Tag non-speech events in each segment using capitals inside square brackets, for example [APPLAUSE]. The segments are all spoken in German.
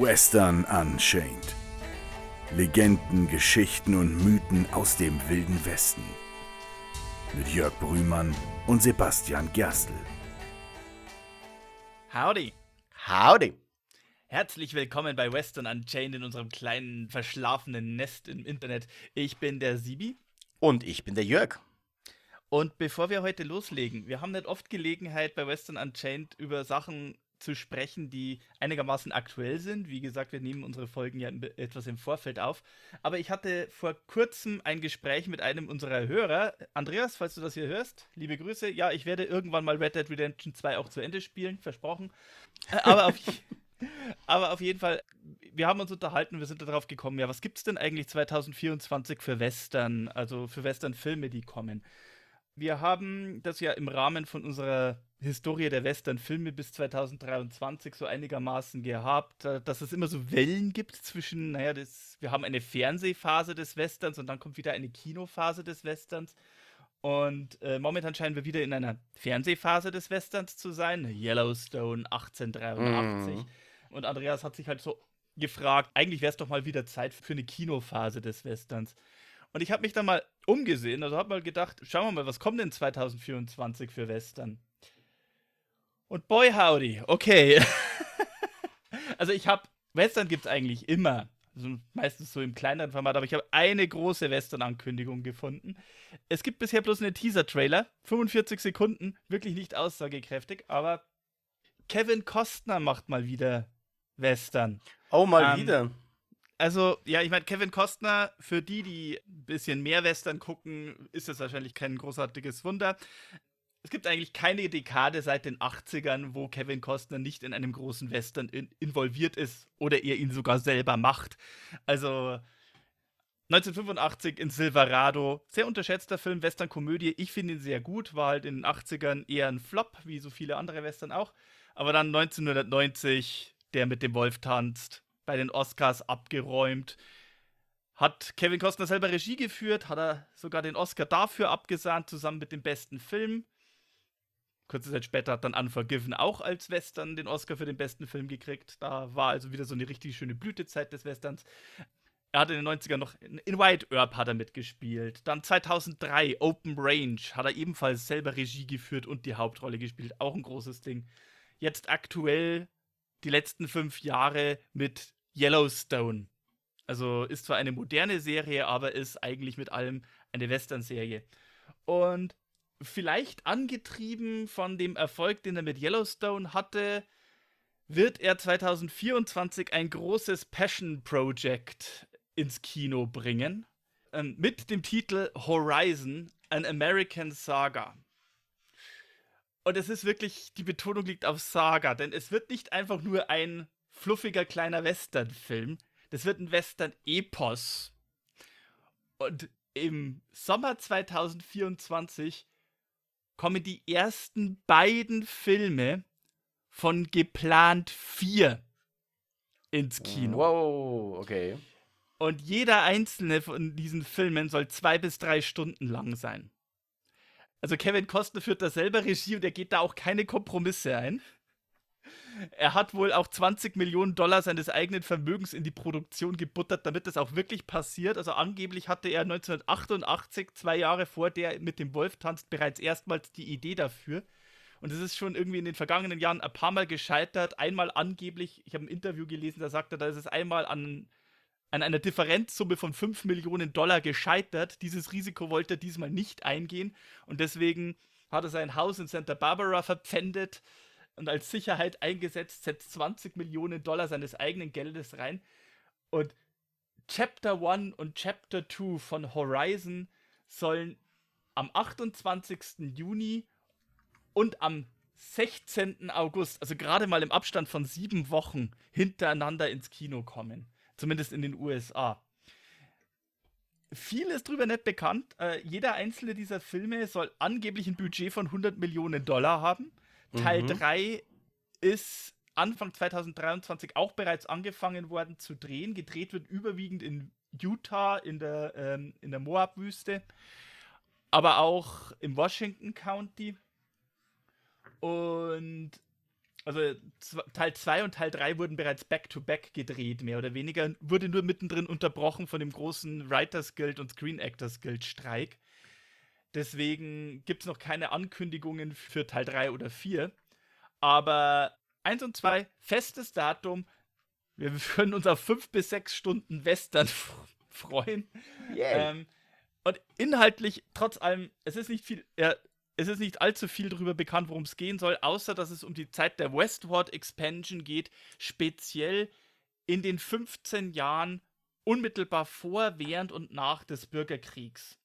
Western Unchained. Legenden, Geschichten und Mythen aus dem wilden Westen. Mit Jörg Brühmann und Sebastian Gerstl. Howdy. Howdy. Herzlich willkommen bei Western Unchained in unserem kleinen verschlafenen Nest im Internet. Ich bin der Sibi. Und ich bin der Jörg. Und bevor wir heute loslegen, wir haben nicht oft Gelegenheit bei Western Unchained über Sachen zu sprechen, die einigermaßen aktuell sind. Wie gesagt, wir nehmen unsere Folgen ja etwas im Vorfeld auf. Aber ich hatte vor kurzem ein Gespräch mit einem unserer Hörer. Andreas, falls du das hier hörst, liebe Grüße. Ja, ich werde irgendwann mal Red Dead Redemption 2 auch zu Ende spielen, versprochen. Äh, aber auf, [LAUGHS] aber auf jeden Fall, wir haben uns unterhalten, wir sind darauf gekommen, ja, was gibt es denn eigentlich 2024 für Western, also für Western-Filme, die kommen? wir haben das ja im Rahmen von unserer Historie der Western-Filme bis 2023 so einigermaßen gehabt, äh, dass es immer so Wellen gibt zwischen, naja, das, wir haben eine Fernsehphase des Westerns und dann kommt wieder eine Kinophase des Westerns. Und äh, momentan scheinen wir wieder in einer Fernsehphase des Westerns zu sein. Yellowstone 1883. Mm. Und Andreas hat sich halt so gefragt, eigentlich wäre es doch mal wieder Zeit für eine Kinophase des Westerns. Und ich habe mich dann mal umgesehen, also habe mal gedacht, schauen wir mal, was kommt denn 2024 für Western? Und boy howdy, okay. [LAUGHS] also ich habe, Western gibt es eigentlich immer. Also meistens so im kleineren Format, aber ich habe eine große Western-Ankündigung gefunden. Es gibt bisher bloß einen Teaser-Trailer, 45 Sekunden, wirklich nicht aussagekräftig, aber Kevin Costner macht mal wieder Western. Oh, mal ähm, wieder also, ja, ich meine, Kevin Costner, für die, die ein bisschen mehr Western gucken, ist das wahrscheinlich kein großartiges Wunder. Es gibt eigentlich keine Dekade seit den 80ern, wo Kevin Costner nicht in einem großen Western in involviert ist oder er ihn sogar selber macht. Also 1985 in Silverado, sehr unterschätzter Film, Western-Komödie. Ich finde ihn sehr gut, war halt in den 80ern eher ein Flop, wie so viele andere Western auch. Aber dann 1990, der mit dem Wolf tanzt, bei den Oscars abgeräumt. Hat Kevin Costner selber Regie geführt, hat er sogar den Oscar dafür abgesahnt, zusammen mit dem besten Film. Kurze Zeit später hat dann Unforgiven auch als Western den Oscar für den besten Film gekriegt. Da war also wieder so eine richtig schöne Blütezeit des Westerns. Er hat in den 90ern noch in White Earp hat er mitgespielt. Dann 2003 Open Range hat er ebenfalls selber Regie geführt und die Hauptrolle gespielt. Auch ein großes Ding. Jetzt aktuell die letzten fünf Jahre mit Yellowstone. Also ist zwar eine moderne Serie, aber ist eigentlich mit allem eine Western-Serie. Und vielleicht angetrieben von dem Erfolg, den er mit Yellowstone hatte, wird er 2024 ein großes Passion Project ins Kino bringen. Ähm, mit dem Titel Horizon, an American Saga. Und es ist wirklich, die Betonung liegt auf Saga, denn es wird nicht einfach nur ein fluffiger kleiner Western-Film. Das wird ein Western-Epos. Und im Sommer 2024 kommen die ersten beiden Filme von geplant vier ins Kino. Wow, okay. Und jeder einzelne von diesen Filmen soll zwei bis drei Stunden lang sein. Also Kevin Costner führt da selber Regie und er geht da auch keine Kompromisse ein. Er hat wohl auch 20 Millionen Dollar seines eigenen Vermögens in die Produktion gebuttert, damit das auch wirklich passiert. Also angeblich hatte er 1988, zwei Jahre vor der mit dem Wolf tanzt, bereits erstmals die Idee dafür. Und es ist schon irgendwie in den vergangenen Jahren ein paar Mal gescheitert. Einmal angeblich, ich habe ein Interview gelesen, da sagte er, da ist es einmal an an einer Differenzsumme von 5 Millionen Dollar gescheitert. Dieses Risiko wollte er diesmal nicht eingehen und deswegen hat er sein Haus in Santa Barbara verpfändet und als Sicherheit eingesetzt, setzt 20 Millionen Dollar seines eigenen Geldes rein. Und Chapter 1 und Chapter 2 von Horizon sollen am 28. Juni und am 16. August, also gerade mal im Abstand von sieben Wochen, hintereinander ins Kino kommen. Zumindest in den USA. Viel ist drüber nicht bekannt. Äh, jeder einzelne dieser Filme soll angeblich ein Budget von 100 Millionen Dollar haben. Mhm. Teil 3 ist Anfang 2023 auch bereits angefangen worden zu drehen. Gedreht wird überwiegend in Utah, in der, ähm, in der Moab-Wüste, aber auch im Washington County. Und also Teil 2 und Teil 3 wurden bereits back-to-back -back gedreht, mehr oder weniger. Wurde nur mittendrin unterbrochen von dem großen Writers Guild und Screen Actors Guild Streik. Deswegen gibt es noch keine Ankündigungen für Teil 3 oder 4. Aber 1 und 2, festes Datum. Wir können uns auf 5 bis 6 Stunden Western [LAUGHS] freuen. Yeah. Ähm, und inhaltlich, trotz allem, es ist nicht viel, ja, es ist nicht allzu viel darüber bekannt, worum es gehen soll, außer dass es um die Zeit der Westward Expansion geht, speziell in den 15 Jahren unmittelbar vor, während und nach des Bürgerkriegs.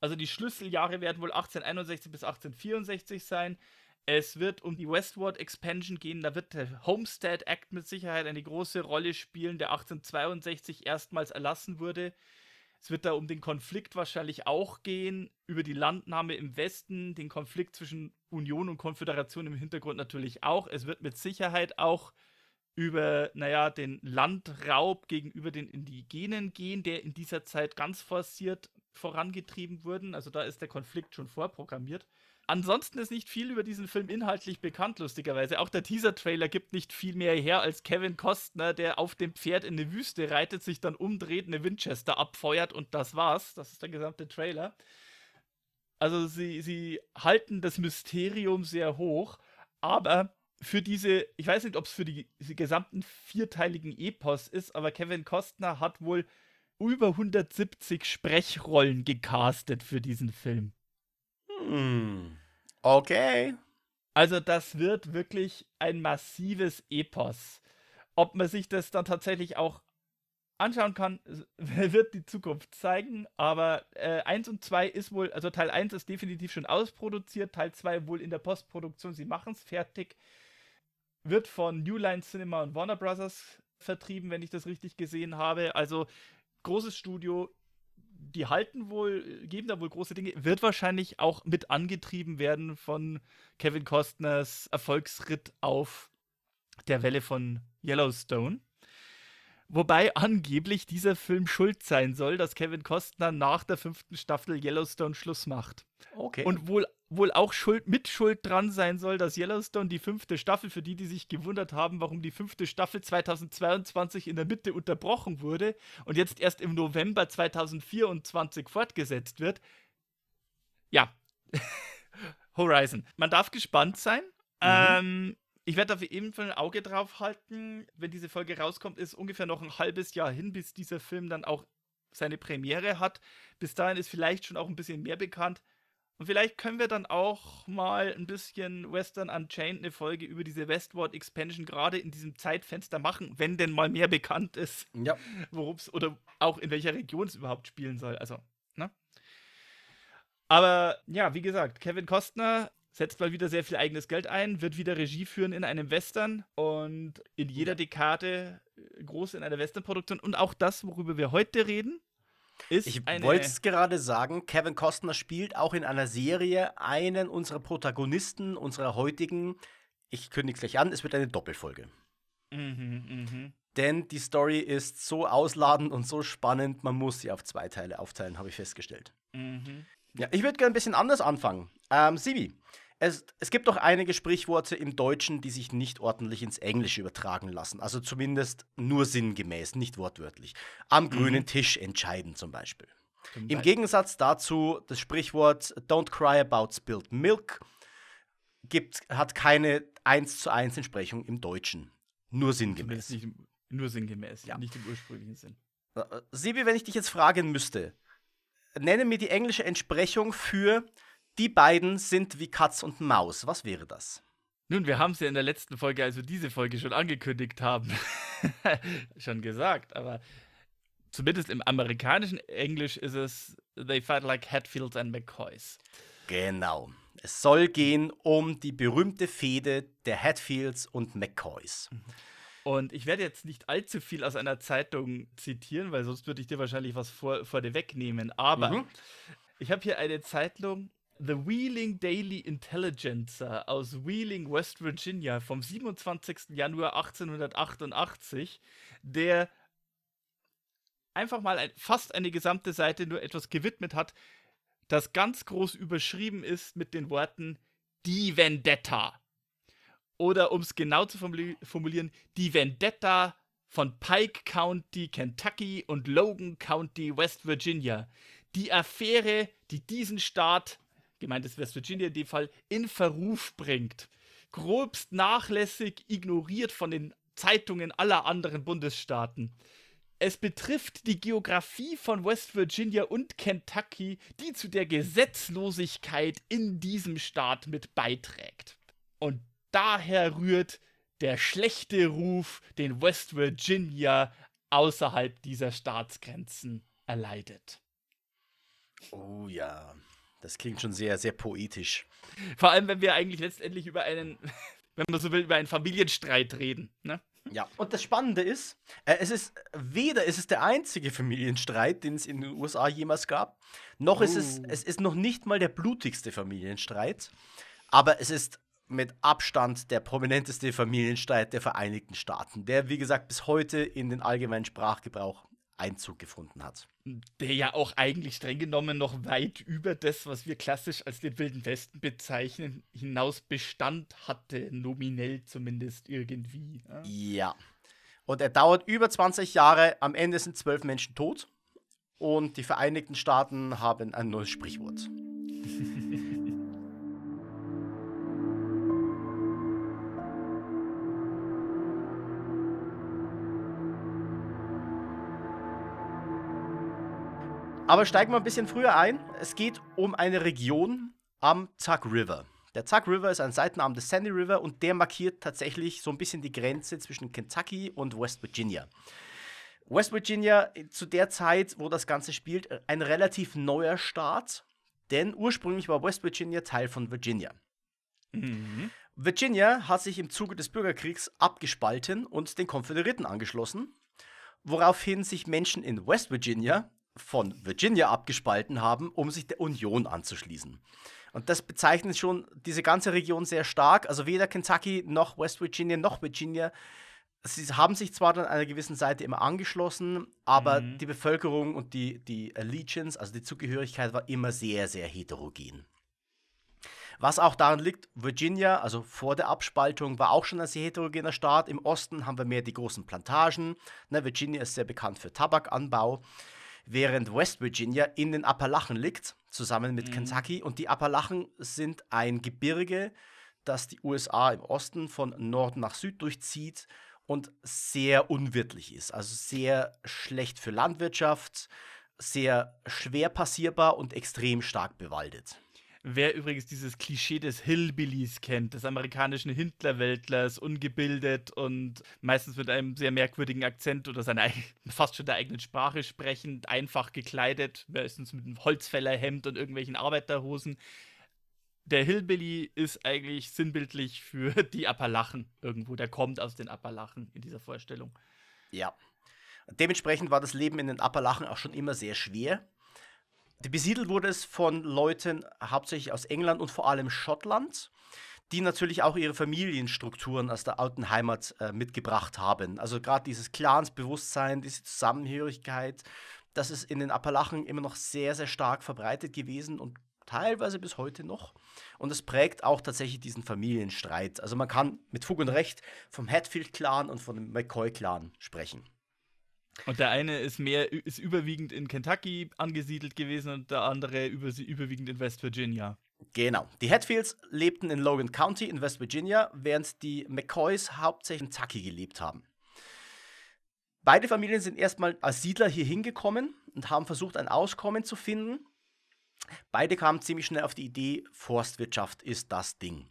Also die Schlüsseljahre werden wohl 1861 bis 1864 sein. Es wird um die Westward Expansion gehen, da wird der Homestead Act mit Sicherheit eine große Rolle spielen, der 1862 erstmals erlassen wurde. Es wird da um den Konflikt wahrscheinlich auch gehen, über die Landnahme im Westen, den Konflikt zwischen Union und Konföderation im Hintergrund natürlich auch. Es wird mit Sicherheit auch über, naja, den Landraub gegenüber den Indigenen gehen, der in dieser Zeit ganz forciert vorangetrieben wurde. Also da ist der Konflikt schon vorprogrammiert. Ansonsten ist nicht viel über diesen Film inhaltlich bekannt, lustigerweise. Auch der Teaser-Trailer gibt nicht viel mehr her als Kevin Costner, der auf dem Pferd in eine Wüste reitet, sich dann umdreht, eine Winchester abfeuert und das war's. Das ist der gesamte Trailer. Also sie, sie halten das Mysterium sehr hoch, aber für diese, ich weiß nicht, ob es für die, die gesamten vierteiligen Epos ist, aber Kevin Costner hat wohl über 170 Sprechrollen gecastet für diesen Film. Hm. Okay. Also das wird wirklich ein massives Epos. Ob man sich das dann tatsächlich auch anschauen kann, [LAUGHS] wird die Zukunft zeigen. Aber äh, 1 und 2 ist wohl, also Teil 1 ist definitiv schon ausproduziert, Teil 2 wohl in der Postproduktion, sie machen es fertig. Wird von New Line Cinema und Warner Brothers vertrieben, wenn ich das richtig gesehen habe. Also großes Studio, die halten wohl, geben da wohl große Dinge, wird wahrscheinlich auch mit angetrieben werden von Kevin Costners Erfolgsritt auf der Welle von Yellowstone. Wobei angeblich dieser Film schuld sein soll, dass Kevin Costner nach der fünften Staffel Yellowstone Schluss macht. Okay. Und wohl, wohl auch Schuld, mit Schuld dran sein soll, dass Yellowstone die fünfte Staffel, für die, die sich gewundert haben, warum die fünfte Staffel 2022 in der Mitte unterbrochen wurde und jetzt erst im November 2024 fortgesetzt wird. Ja. [LAUGHS] Horizon. Man darf gespannt sein. Mhm. Ähm, ich werde auf jeden Fall ein Auge drauf halten. Wenn diese Folge rauskommt, ist ungefähr noch ein halbes Jahr hin, bis dieser Film dann auch seine Premiere hat. Bis dahin ist vielleicht schon auch ein bisschen mehr bekannt. Und vielleicht können wir dann auch mal ein bisschen Western Unchained eine Folge über diese Westward Expansion gerade in diesem Zeitfenster machen, wenn denn mal mehr bekannt ist, ja. [LAUGHS] worum es oder auch in welcher Region es überhaupt spielen soll. Also, ne? Aber ja, wie gesagt, Kevin Costner setzt mal wieder sehr viel eigenes Geld ein, wird wieder Regie führen in einem Western und in jeder Dekade äh, groß in einer Westernproduktion. Und auch das, worüber wir heute reden, ist ich wollte es gerade sagen, Kevin Costner spielt auch in einer Serie einen unserer Protagonisten, unserer heutigen. Ich kündige es gleich an, es wird eine Doppelfolge. Mhm, mh. Denn die Story ist so ausladend und so spannend, man muss sie auf zwei Teile aufteilen, habe ich festgestellt. Mhm. Ja, ich würde gerne ein bisschen anders anfangen. Ähm, Sibi, es, es gibt doch einige Sprichworte im Deutschen, die sich nicht ordentlich ins Englische übertragen lassen. Also zumindest nur sinngemäß, nicht wortwörtlich. Am mhm. grünen Tisch entscheiden zum Beispiel. Zum Im Gegensatz dazu das Sprichwort Don't cry about spilled milk gibt, hat keine 1 zu 1 Entsprechung im Deutschen. Nur sinngemäß. Nicht, nur sinngemäß, ja. nicht im ursprünglichen Sinn. Äh, äh, Sibi, wenn ich dich jetzt fragen müsste, nenne mir die englische Entsprechung für die beiden sind wie Katz und Maus. Was wäre das? Nun, wir haben es ja in der letzten Folge, also diese Folge schon angekündigt haben, [LAUGHS] schon gesagt, aber zumindest im amerikanischen Englisch ist es They fight like Hatfields and McCoys. Genau. Es soll gehen um die berühmte Fehde der Hatfields und McCoys. Und ich werde jetzt nicht allzu viel aus einer Zeitung zitieren, weil sonst würde ich dir wahrscheinlich was vor, vor dir wegnehmen. Aber mhm. ich habe hier eine Zeitung The Wheeling Daily Intelligencer aus Wheeling, West Virginia vom 27. Januar 1888, der einfach mal ein, fast eine gesamte Seite nur etwas gewidmet hat, das ganz groß überschrieben ist mit den Worten Die Vendetta. Oder um es genau zu formulieren, die Vendetta von Pike County, Kentucky und Logan County, West Virginia. Die Affäre, die diesen Staat, gemeint ist West Virginia in dem Fall, in Verruf bringt. Grobst nachlässig ignoriert von den Zeitungen aller anderen Bundesstaaten. Es betrifft die Geografie von West Virginia und Kentucky, die zu der Gesetzlosigkeit in diesem Staat mit beiträgt. Und daher rührt der schlechte Ruf, den West Virginia außerhalb dieser Staatsgrenzen erleidet. Oh ja, das klingt schon sehr, sehr poetisch. Vor allem, wenn wir eigentlich letztendlich über einen, [LAUGHS] wenn man so will, über einen Familienstreit reden. Ne? Ja, und das Spannende ist, äh, es ist weder ist es der einzige Familienstreit, den es in den USA jemals gab, noch uh. ist es, oh. es ist noch nicht mal der blutigste Familienstreit, aber es ist mit Abstand der prominenteste Familienstreit der Vereinigten Staaten, der wie gesagt bis heute in den allgemeinen Sprachgebrauch Einzug gefunden hat. Der ja auch eigentlich streng genommen noch weit über das, was wir klassisch als den Wilden Westen bezeichnen, hinaus Bestand hatte, nominell zumindest irgendwie. Ja. ja. Und er dauert über 20 Jahre, am Ende sind zwölf Menschen tot und die Vereinigten Staaten haben ein neues Sprichwort. Aber steigen wir ein bisschen früher ein. Es geht um eine Region am Tuck River. Der Tuck River ist ein Seitenarm des Sandy River und der markiert tatsächlich so ein bisschen die Grenze zwischen Kentucky und West Virginia. West Virginia zu der Zeit, wo das Ganze spielt, ein relativ neuer Staat, denn ursprünglich war West Virginia Teil von Virginia. Mhm. Virginia hat sich im Zuge des Bürgerkriegs abgespalten und den Konföderierten angeschlossen, woraufhin sich Menschen in West Virginia von Virginia abgespalten haben, um sich der Union anzuschließen. Und das bezeichnet schon diese ganze Region sehr stark. Also weder Kentucky noch West Virginia noch Virginia. Sie haben sich zwar dann einer gewissen Seite immer angeschlossen, aber mhm. die Bevölkerung und die, die Allegiance, also die Zugehörigkeit, war immer sehr, sehr heterogen. Was auch daran liegt, Virginia, also vor der Abspaltung, war auch schon ein sehr heterogener Staat. Im Osten haben wir mehr die großen Plantagen. Ne, Virginia ist sehr bekannt für Tabakanbau während West Virginia in den Appalachen liegt, zusammen mit mhm. Kentucky. Und die Appalachen sind ein Gebirge, das die USA im Osten von Norden nach Süd durchzieht und sehr unwirtlich ist. Also sehr schlecht für Landwirtschaft, sehr schwer passierbar und extrem stark bewaldet. Wer übrigens dieses Klischee des Hillbillies kennt, des amerikanischen Hintlerwäldlers, ungebildet und meistens mit einem sehr merkwürdigen Akzent oder seiner [LAUGHS] fast schon der eigenen Sprache sprechend, einfach gekleidet, meistens mit einem Holzfällerhemd und irgendwelchen Arbeiterhosen. Der Hillbilly ist eigentlich sinnbildlich für [LAUGHS] die Appalachen irgendwo. Der kommt aus den Appalachen in dieser Vorstellung. Ja. Dementsprechend war das Leben in den Appalachen auch schon immer sehr schwer. Besiedelt wurde es von Leuten hauptsächlich aus England und vor allem Schottland, die natürlich auch ihre Familienstrukturen aus der alten Heimat äh, mitgebracht haben. Also gerade dieses Clansbewusstsein, diese Zusammenhörigkeit, das ist in den Appalachen immer noch sehr, sehr stark verbreitet gewesen und teilweise bis heute noch. Und es prägt auch tatsächlich diesen Familienstreit. Also man kann mit Fug und Recht vom Hatfield-Clan und von dem McCoy-Clan sprechen. Und der eine ist mehr, ist überwiegend in Kentucky angesiedelt gewesen und der andere über, überwiegend in West Virginia. Genau. Die Hatfields lebten in Logan County in West Virginia, während die McCoys hauptsächlich in Kentucky gelebt haben. Beide Familien sind erstmal als Siedler hier hingekommen und haben versucht, ein Auskommen zu finden. Beide kamen ziemlich schnell auf die Idee, Forstwirtschaft ist das Ding.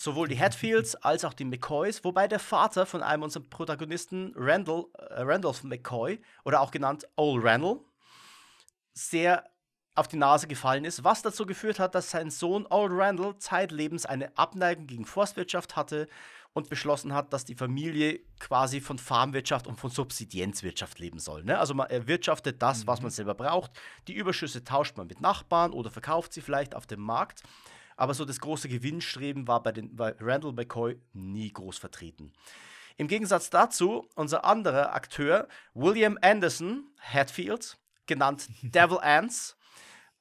Sowohl die Hatfields als auch die McCoys, wobei der Vater von einem unserer Protagonisten, Randall, äh, Randolph McCoy, oder auch genannt Old Randall, sehr auf die Nase gefallen ist, was dazu geführt hat, dass sein Sohn Old Randall zeitlebens eine Abneigung gegen Forstwirtschaft hatte und beschlossen hat, dass die Familie quasi von Farmwirtschaft und von Subsidienzwirtschaft leben soll. Ne? Also man erwirtschaftet das, was mhm. man selber braucht. Die Überschüsse tauscht man mit Nachbarn oder verkauft sie vielleicht auf dem Markt. Aber so das große Gewinnstreben war bei, den, bei Randall McCoy nie groß vertreten. Im Gegensatz dazu unser anderer Akteur, William Anderson Hatfield, genannt [LAUGHS] Devil Ants,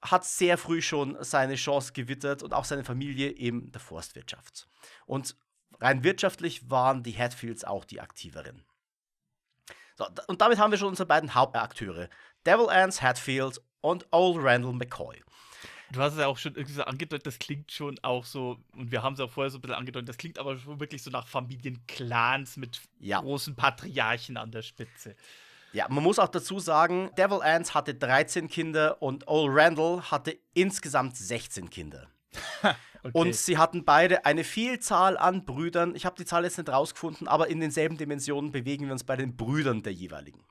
hat sehr früh schon seine Chance gewittert und auch seine Familie in der Forstwirtschaft. Und Rein wirtschaftlich waren die Hatfields auch die aktiveren. So, und damit haben wir schon unsere beiden Hauptakteure. Devil Ants Hatfield und Old Randall McCoy. Du hast es ja auch schon irgendwie so angedeutet, das klingt schon auch so, und wir haben es auch vorher so ein bisschen angedeutet, das klingt aber schon wirklich so nach Familienclans mit ja. großen Patriarchen an der Spitze. Ja, man muss auch dazu sagen, Devil Ants hatte 13 Kinder und Old Randall hatte insgesamt 16 Kinder. [LAUGHS] okay. Und sie hatten beide eine Vielzahl an Brüdern. Ich habe die Zahl jetzt nicht rausgefunden, aber in denselben Dimensionen bewegen wir uns bei den Brüdern der jeweiligen.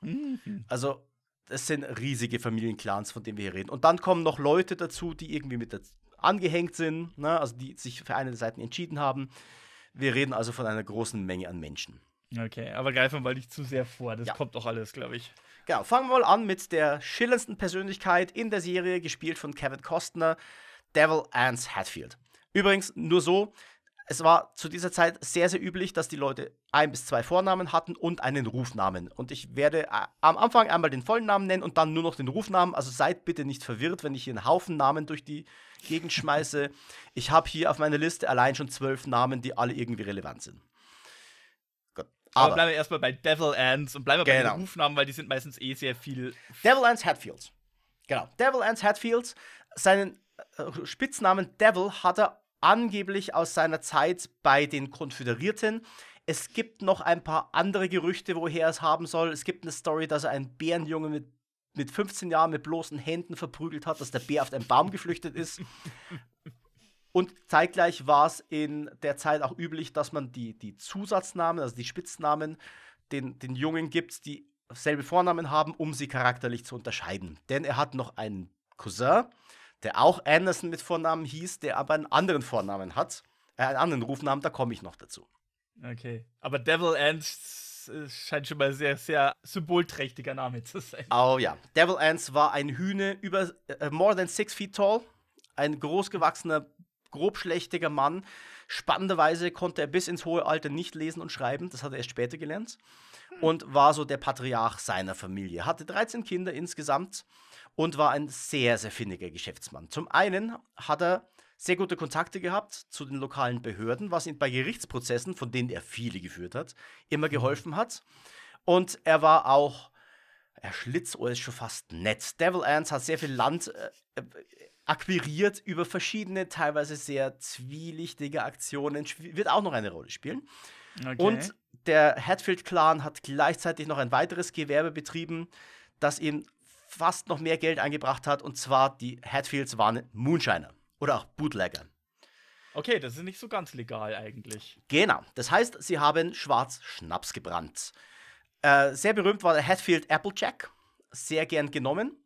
Mhm. Also es sind riesige Familienclans, von denen wir hier reden. Und dann kommen noch Leute dazu, die irgendwie mit angehängt sind, ne? also die sich für eine der Seiten entschieden haben. Wir reden also von einer großen Menge an Menschen. Okay, aber greifen wir mal nicht zu sehr vor. Das ja. kommt doch alles, glaube ich. Genau, fangen wir mal an mit der schillerndsten Persönlichkeit in der Serie, gespielt von Kevin Costner, Devil Ants Hatfield. Übrigens, nur so, es war zu dieser Zeit sehr, sehr üblich, dass die Leute ein bis zwei Vornamen hatten und einen Rufnamen. Und ich werde äh, am Anfang einmal den vollen Namen nennen und dann nur noch den Rufnamen. Also seid bitte nicht verwirrt, wenn ich hier einen Haufen Namen durch die Gegend schmeiße. [LAUGHS] Ich habe hier auf meiner Liste allein schon zwölf Namen, die alle irgendwie relevant sind. Gut. Aber, Aber bleiben wir erstmal bei Devil Ants und bleiben wir genau. bei den Rufnamen, weil die sind meistens eh sehr viel. Devil Ants Hatfields. Genau. Devil Ants Hatfields. Seinen äh, Spitznamen Devil hat er angeblich aus seiner Zeit bei den Konföderierten. Es gibt noch ein paar andere Gerüchte, woher er es haben soll. Es gibt eine Story, dass er einen Bärenjunge mit, mit 15 Jahren mit bloßen Händen verprügelt hat, dass der Bär auf einen Baum geflüchtet ist. [LAUGHS] Und zeitgleich war es in der Zeit auch üblich, dass man die, die Zusatznamen, also die Spitznamen, den, den Jungen gibt, die selbe Vornamen haben, um sie charakterlich zu unterscheiden. Denn er hat noch einen Cousin, der auch Anderson mit Vornamen hieß, der aber einen anderen Vornamen hat, äh, einen anderen Rufnamen, da komme ich noch dazu. Okay, aber Devil Ants scheint schon mal sehr, sehr symbolträchtiger Name zu sein. Oh ja, Devil Ants war ein Hühne über äh, more than six feet tall, ein großgewachsener, grobschlächtiger Mann. Spannenderweise konnte er bis ins hohe Alter nicht lesen und schreiben, das hat er erst später gelernt. Hm. Und war so der Patriarch seiner Familie. Hatte 13 Kinder insgesamt und war ein sehr, sehr findiger Geschäftsmann. Zum einen hat er sehr gute Kontakte gehabt zu den lokalen Behörden, was ihm bei Gerichtsprozessen, von denen er viele geführt hat, immer mhm. geholfen hat. Und er war auch, er Schlitzohr ist schon fast nett. Devil Ants hat sehr viel Land äh, äh akquiriert über verschiedene, teilweise sehr zwielichtige Aktionen, wird auch noch eine Rolle spielen. Okay. Und der Hatfield-Clan hat gleichzeitig noch ein weiteres Gewerbe betrieben, das ihm fast noch mehr Geld eingebracht hat. Und zwar die Hatfields waren Moonshiner oder auch Bootlegger. Okay, das ist nicht so ganz legal eigentlich. Genau. Das heißt, sie haben schwarz Schnaps gebrannt. Äh, sehr berühmt war der Hatfield Applejack. Sehr gern genommen.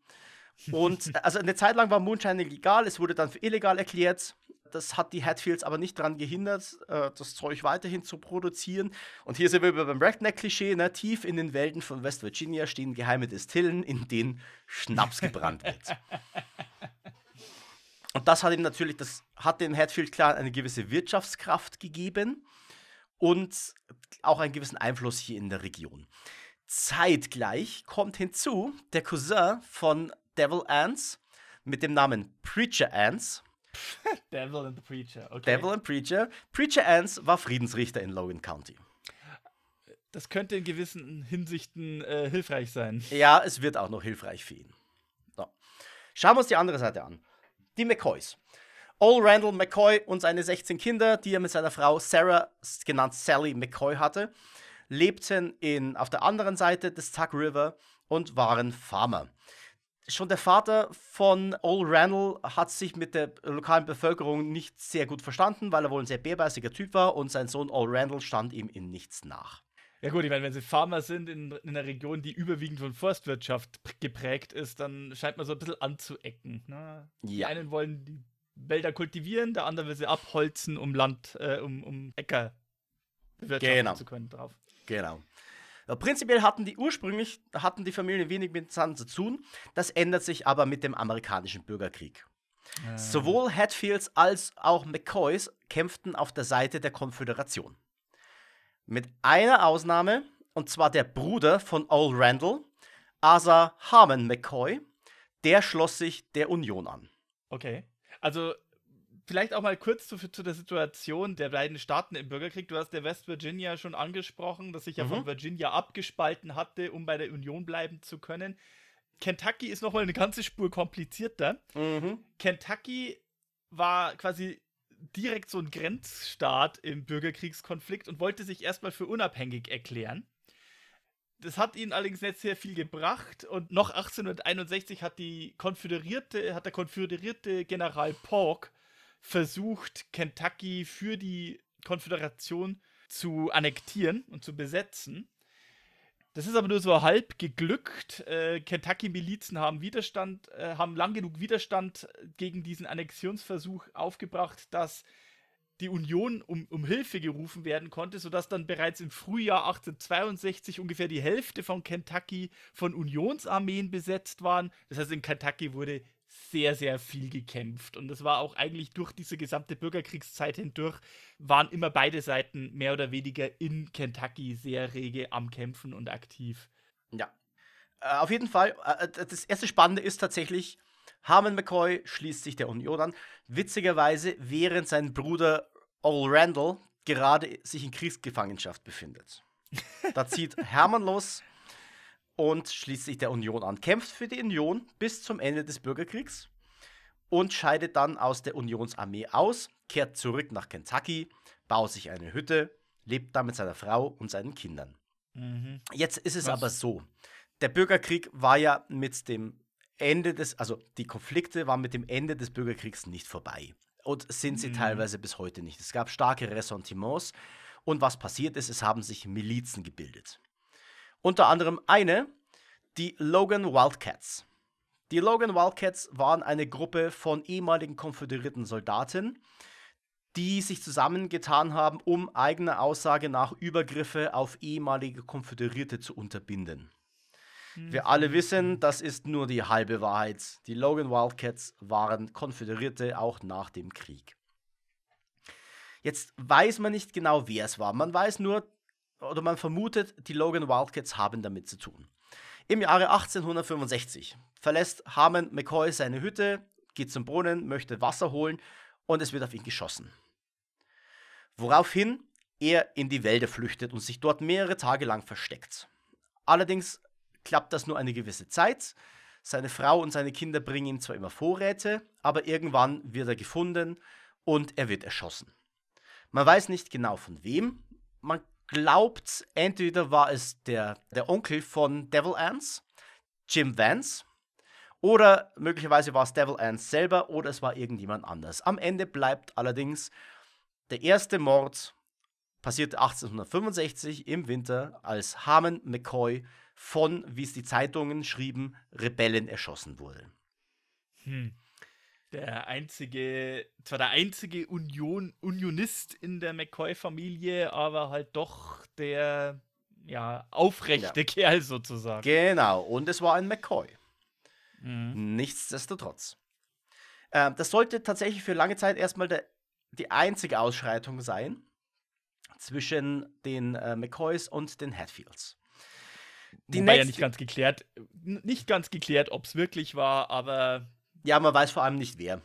Und also eine Zeit lang war Moonshine legal, es wurde dann für illegal erklärt. Das hat die Hatfields aber nicht daran gehindert, äh, das Zeug weiterhin zu produzieren. Und hier sind wir beim Redneck-Klischee. Ne? Tief in den Wäldern von West Virginia stehen geheime Distillen, in denen Schnaps gebrannt wird. [LAUGHS] Und das hat ihm natürlich, das hat dem Hatfield-Clan eine gewisse Wirtschaftskraft gegeben und auch einen gewissen Einfluss hier in der Region. Zeitgleich kommt hinzu der Cousin von Devil Ants mit dem Namen Preacher Ants [LAUGHS] Devil and the Preacher, okay. Devil and Preacher. Preacher Ants war Friedensrichter in Logan County. Das könnte in gewissen Hinsichten äh, hilfreich sein. Ja, es wird auch noch hilfreich für ihn. So. Schauen wir uns die andere Seite an. Die McCoys. Old Randall McCoy und seine 16 Kinder, die er mit seiner Frau Sarah, genannt Sally McCoy, hatte, lebten in, auf der anderen Seite des Tuck River und waren Farmer schon der Vater von Old Randall hat sich mit der lokalen Bevölkerung nicht sehr gut verstanden, weil er wohl ein sehr bärbeißiger Typ war und sein Sohn Old Randall stand ihm in nichts nach. Ja gut, ich meine, wenn sie Farmer sind in, in einer Region, die überwiegend von Forstwirtschaft geprägt ist, dann scheint man so ein bisschen anzuecken. Ne? Ja. Die einen wollen die Wälder kultivieren, der andere will sie abholzen, um Land, äh, um, um Äcker bewirtschaften genau. zu können drauf. Genau. Ja, prinzipiell hatten die ursprünglich hatten die Familien wenig miteinander zu tun. Das ändert sich aber mit dem amerikanischen Bürgerkrieg. Äh. Sowohl Hatfields als auch McCoys kämpften auf der Seite der Konföderation. Mit einer Ausnahme, und zwar der Bruder von Old Randall, Asa Harmon McCoy, der schloss sich der Union an. Okay. Also vielleicht auch mal kurz zu, zu, der Situation der beiden Staaten im Bürgerkrieg. Du hast der West Virginia schon angesprochen, das sich ja mhm. von Virginia abgespalten hatte, um bei der Union bleiben zu können. Kentucky ist nochmal eine ganze Spur komplizierter. Mhm. Kentucky war quasi direkt so ein Grenzstaat im Bürgerkriegskonflikt und wollte sich erstmal für unabhängig erklären. Das hat ihnen allerdings nicht sehr viel gebracht und noch 1861 hat die konföderierte, hat der konföderierte General Polk versucht, Kentucky für die Konföderation zu annektieren und zu besetzen. Das ist aber nur so halb geglückt. Äh, Kentucky-Milizen haben Widerstand, äh, haben lang genug Widerstand gegen diesen Annexionsversuch aufgebracht, dass die Union um, um Hilfe gerufen werden konnte, sodass dann bereits im Frühjahr 1862 ungefähr die Hälfte von Kentucky von Unionsarmeen besetzt waren. Das heißt, in Kentucky wurde sehr, sehr viel gekämpft. Und das war auch eigentlich durch diese gesamte Bürgerkriegszeit hindurch, waren immer beide Seiten mehr oder weniger in Kentucky sehr rege am Kämpfen und aktiv. Ja. Äh, auf jeden Fall, äh, äh das erste Spannende ist tatsächlich, Harmon McCoy schließt sich der Union an. Witzigerweise, während sein Bruder Old Randall gerade sich in Kriegsgefangenschaft befindet. Da zieht Hermann los und schließt sich der Union an, kämpft für die Union bis zum Ende des Bürgerkriegs und scheidet dann aus der Unionsarmee aus, kehrt zurück nach Kentucky, baut sich eine Hütte, lebt da mit seiner Frau und seinen Kindern. Mhm. Jetzt ist es Was? aber so, der Bürgerkrieg war ja mit dem Ende des, also die Konflikte waren mit dem Ende des Bürgerkriegs nicht vorbei. Und sind sie mhm. teilweise bis heute nicht. Es gab starke Ressentiments. Und was passiert ist, es haben sich Milizen gebildet. Unter anderem eine, die Logan Wildcats. Die Logan Wildcats waren eine Gruppe von ehemaligen konföderierten Soldaten, die sich zusammengetan haben, um eigener Aussage nach Übergriffe auf ehemalige Konföderierte zu unterbinden. Wir alle wissen, das ist nur die halbe Wahrheit. Die Logan Wildcats waren Konföderierte auch nach dem Krieg. Jetzt weiß man nicht genau, wer es war. Man weiß nur, oder man vermutet, die Logan Wildcats haben damit zu tun. Im Jahre 1865 verlässt Harmon McCoy seine Hütte, geht zum Brunnen, möchte Wasser holen und es wird auf ihn geschossen. Woraufhin er in die Wälder flüchtet und sich dort mehrere Tage lang versteckt. Allerdings klappt das nur eine gewisse Zeit. Seine Frau und seine Kinder bringen ihm zwar immer Vorräte, aber irgendwann wird er gefunden und er wird erschossen. Man weiß nicht genau von wem. Man glaubt, entweder war es der, der Onkel von Devil Ants, Jim Vance, oder möglicherweise war es Devil Ants selber oder es war irgendjemand anders. Am Ende bleibt allerdings der erste Mord passierte 1865 im Winter, als Harmon McCoy von, wie es die Zeitungen schrieben, Rebellen erschossen wurde. Hm der einzige, zwar der einzige Union, Unionist in der McCoy-Familie, aber halt doch der ja, aufrechte ja. Kerl sozusagen. Genau, und es war ein McCoy. Mhm. Nichtsdestotrotz. Äh, das sollte tatsächlich für lange Zeit erstmal der, die einzige Ausschreitung sein zwischen den äh, McCoys und den Hatfields. Die Wobei ja nicht ganz geklärt, nicht ganz geklärt, ob es wirklich war, aber ja, man weiß vor allem nicht wer.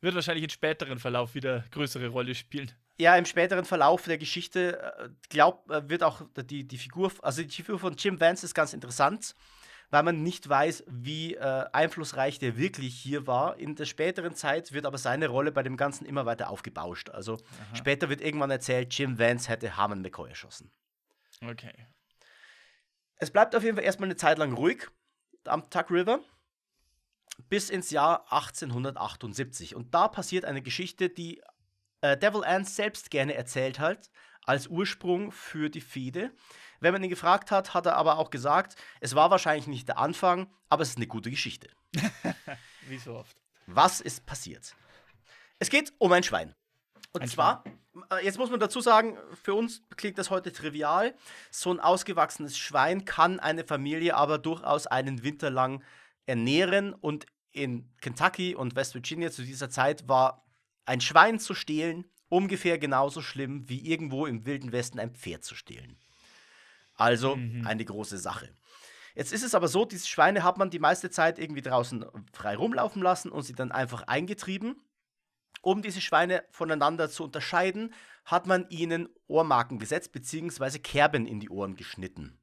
Wird wahrscheinlich im späteren Verlauf wieder größere Rolle spielen. Ja, im späteren Verlauf der Geschichte äh, glaubt, äh, wird auch die, die Figur, also die Figur von Jim Vance ist ganz interessant, weil man nicht weiß, wie äh, einflussreich der wirklich hier war. In der späteren Zeit wird aber seine Rolle bei dem Ganzen immer weiter aufgebauscht. Also Aha. später wird irgendwann erzählt, Jim Vance hätte Harmon McCoy erschossen. Okay. Es bleibt auf jeden Fall erstmal eine Zeit lang ruhig am Tuck River bis ins Jahr 1878. Und da passiert eine Geschichte, die äh, Devil Anse selbst gerne erzählt hat, als Ursprung für die Fehde. Wenn man ihn gefragt hat, hat er aber auch gesagt, es war wahrscheinlich nicht der Anfang, aber es ist eine gute Geschichte. [LAUGHS] Wie so oft. Was ist passiert? Es geht um ein Schwein. Und ein zwar, Schwein. Äh, jetzt muss man dazu sagen, für uns klingt das heute trivial. So ein ausgewachsenes Schwein kann eine Familie aber durchaus einen Winter lang ernähren und in Kentucky und West Virginia zu dieser Zeit war ein Schwein zu stehlen ungefähr genauso schlimm wie irgendwo im Wilden Westen ein Pferd zu stehlen. Also mhm. eine große Sache. Jetzt ist es aber so, diese Schweine hat man die meiste Zeit irgendwie draußen frei rumlaufen lassen und sie dann einfach eingetrieben. Um diese Schweine voneinander zu unterscheiden, hat man ihnen Ohrmarken gesetzt, beziehungsweise Kerben in die Ohren geschnitten.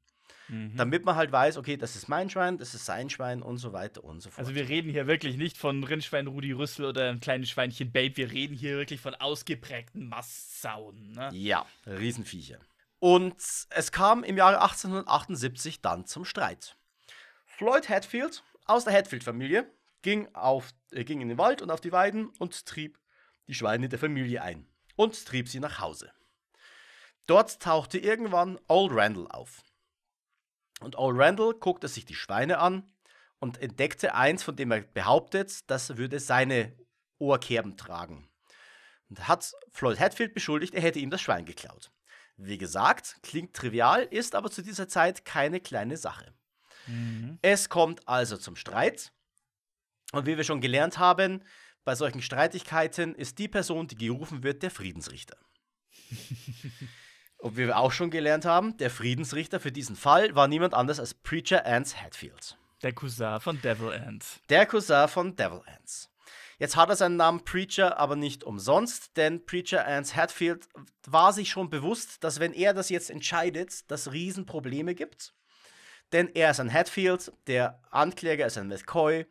Mhm. Damit man halt weiß, okay, das ist mein Schwein, das ist sein Schwein und so weiter und so fort. Also wir reden hier wirklich nicht von Rindschwein Rudi Rüssel oder einem kleinen Schweinchen Babe, wir reden hier wirklich von ausgeprägten Mastsauen. Ne? Ja, Riesenviecher. Und es kam im Jahre 1878 dann zum Streit. Floyd Hatfield aus der Hatfield-Familie ging, äh, ging in den Wald und auf die Weiden und trieb die Schweine der Familie ein und trieb sie nach Hause. Dort tauchte irgendwann Old Randall auf. Und Old Randall guckte sich die Schweine an und entdeckte eins, von dem er behauptet, das würde seine Ohrkerben tragen. Und hat Floyd Hatfield beschuldigt, er hätte ihm das Schwein geklaut. Wie gesagt, klingt trivial, ist aber zu dieser Zeit keine kleine Sache. Mhm. Es kommt also zum Streit. Und wie wir schon gelernt haben, bei solchen Streitigkeiten ist die Person, die gerufen wird, der Friedensrichter. [LAUGHS] Und wie wir auch schon gelernt haben, der Friedensrichter für diesen Fall war niemand anders als Preacher Ants Hatfield. Der Cousin von Devil Ants. Der Cousin von Devil Ants. Jetzt hat er seinen Namen Preacher aber nicht umsonst, denn Preacher Ants Hatfield war sich schon bewusst, dass wenn er das jetzt entscheidet, das Riesenprobleme gibt. Denn er ist ein Hatfield, der Ankläger ist ein McCoy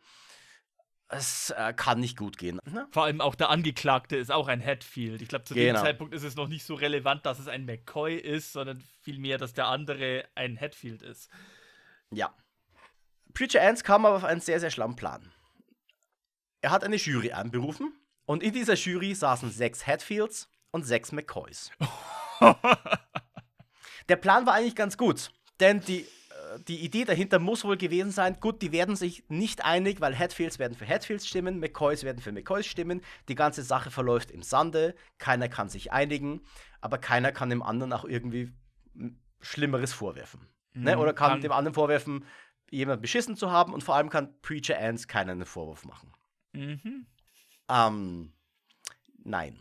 es äh, kann nicht gut gehen. Ne? Vor allem auch der Angeklagte ist auch ein Hatfield. Ich glaube, zu genau. dem Zeitpunkt ist es noch nicht so relevant, dass es ein McCoy ist, sondern vielmehr, dass der andere ein Hatfield ist. Ja. Preacher Ants kam aber auf einen sehr, sehr schlammen Plan. Er hat eine Jury anberufen und in dieser Jury saßen sechs Hatfields und sechs McCoys. [LAUGHS] der Plan war eigentlich ganz gut, denn die die Idee dahinter muss wohl gewesen sein, gut, die werden sich nicht einig, weil Hatfields werden für Hatfields stimmen, McCoys werden für McCoys stimmen. Die ganze Sache verläuft im Sande, keiner kann sich einigen, aber keiner kann dem anderen auch irgendwie Schlimmeres vorwerfen. Mhm, ne? Oder kann, kann dem anderen vorwerfen, jemand beschissen zu haben und vor allem kann Preacher Ants keinen einen Vorwurf machen. Mhm. Ähm, nein.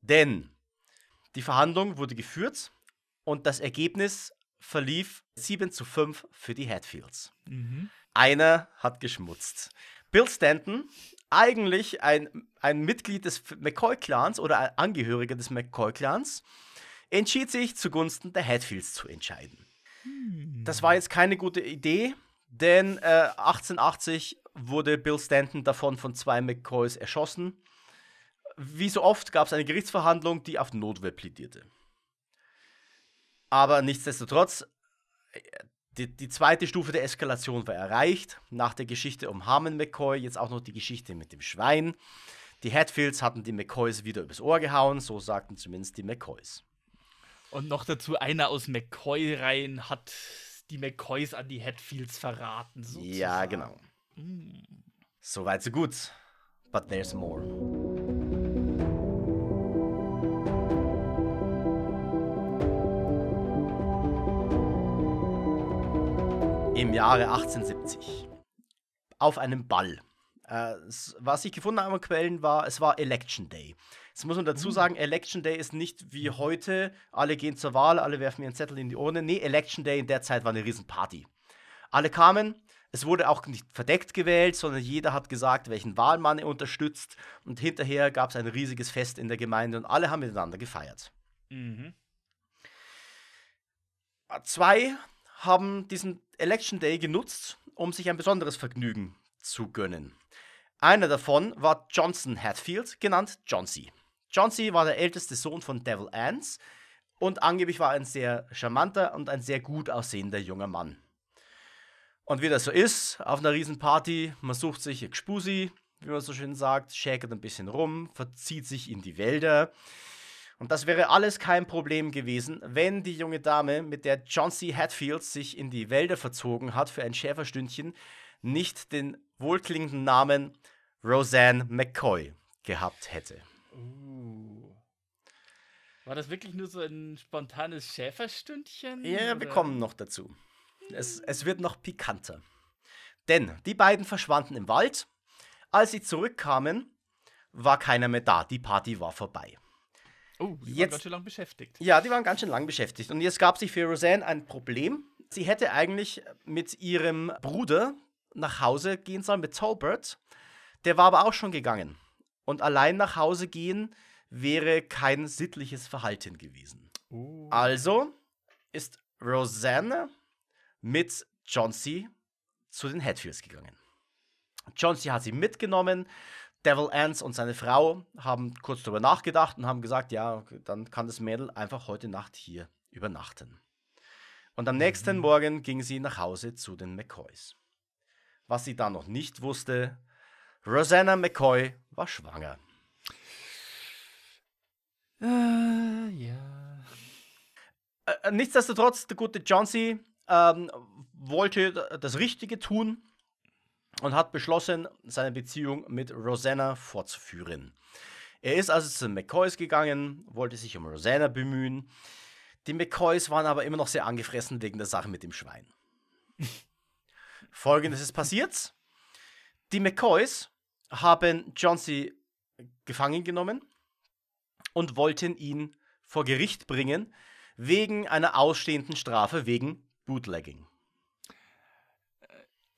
Denn die Verhandlung wurde geführt und das Ergebnis verlief 7 zu 5 für die Hatfields. Mhm. Einer hat geschmutzt. Bill Stanton, eigentlich ein, ein Mitglied des McCoy-Clans oder ein Angehöriger des McCoy-Clans, entschied sich zugunsten der Hatfields zu entscheiden. Hm. Das war jetzt keine gute Idee, denn äh, 1880 wurde Bill Stanton davon von zwei McCoys erschossen. Wie so oft gab es eine Gerichtsverhandlung, die auf Notwehr plädierte. Aber nichtsdestotrotz, die, die, zweite Stufe der Eskalation war erreicht. Nach der Geschichte um Harmon McCoy, jetzt auch noch die Geschichte mit dem Schwein. Die Hatfields hatten die McCoys wieder übers Ohr gehauen, so sagten zumindest die McCoys. Und noch dazu, einer aus McCoy-Reihen hat die McCoys an die Hatfields verraten. Sozusagen. Ja, genau. Mm. Soweit so gut. But there's more. Im Jahre 1870 auf einem Ball. Äh, was ich gefunden habe an Quellen war, es war Election Day. Jetzt muss man dazu mhm. sagen, Election Day ist nicht wie heute, alle gehen zur Wahl, alle werfen ihren Zettel in die Urne. Nee, Election Day in der Zeit war eine Riesenparty. Alle kamen, es wurde auch nicht verdeckt gewählt, sondern jeder hat gesagt, welchen Wahlmann er unterstützt. Und hinterher gab es ein riesiges Fest in der Gemeinde und alle haben miteinander gefeiert. Mhm. Zwei haben diesen Election Day genutzt, um sich ein besonderes Vergnügen zu gönnen. Einer davon war Johnson Hatfield, genannt Johnsy. Johnsy war der älteste Sohn von Devil Ants und angeblich war er ein sehr charmanter und ein sehr gut aussehender junger Mann. Und wie das so ist, auf einer Riesenparty, man sucht sich ein Gspusi, wie man so schön sagt, schäkert ein bisschen rum, verzieht sich in die Wälder, und das wäre alles kein Problem gewesen, wenn die junge Dame, mit der John C. Hatfield sich in die Wälder verzogen hat für ein Schäferstündchen, nicht den wohlklingenden Namen Roseanne McCoy gehabt hätte. Uh. War das wirklich nur so ein spontanes Schäferstündchen? Ja, oder? wir kommen noch dazu. Es, es wird noch pikanter. Denn die beiden verschwanden im Wald. Als sie zurückkamen, war keiner mehr da. Die Party war vorbei. Oh, die jetzt, waren ganz schön lang beschäftigt. Ja, die waren ganz schön lang beschäftigt. Und jetzt gab sich für Roseanne ein Problem. Sie hätte eigentlich mit ihrem Bruder nach Hause gehen sollen, mit Tolbert. Der war aber auch schon gegangen. und allein nach Hause gehen wäre kein sittliches Verhalten gewesen. Uh. Also ist Rosanna mit John C. zu den Hatfields gegangen. John C. hat sie mitgenommen. Devil Ants und seine Frau haben kurz darüber nachgedacht und haben gesagt, ja, dann kann das Mädel einfach heute Nacht hier übernachten. Und am nächsten mhm. Morgen ging sie nach Hause zu den McCoys. Was sie da noch nicht wusste, Rosanna McCoy war schwanger. Äh, ja. Äh, äh, nichtsdestotrotz, der gute John C. Ähm, wollte das Richtige tun und hat beschlossen, seine Beziehung mit Rosanna fortzuführen. Er ist also zu den McCoys gegangen, wollte sich um Rosanna bemühen. Die McCoys waren aber immer noch sehr angefressen wegen der Sache mit dem Schwein. [LAUGHS] Folgendes ist passiert. Die McCoys haben John C. gefangen genommen und wollten ihn vor Gericht bringen wegen einer ausstehenden Strafe wegen Bootlegging.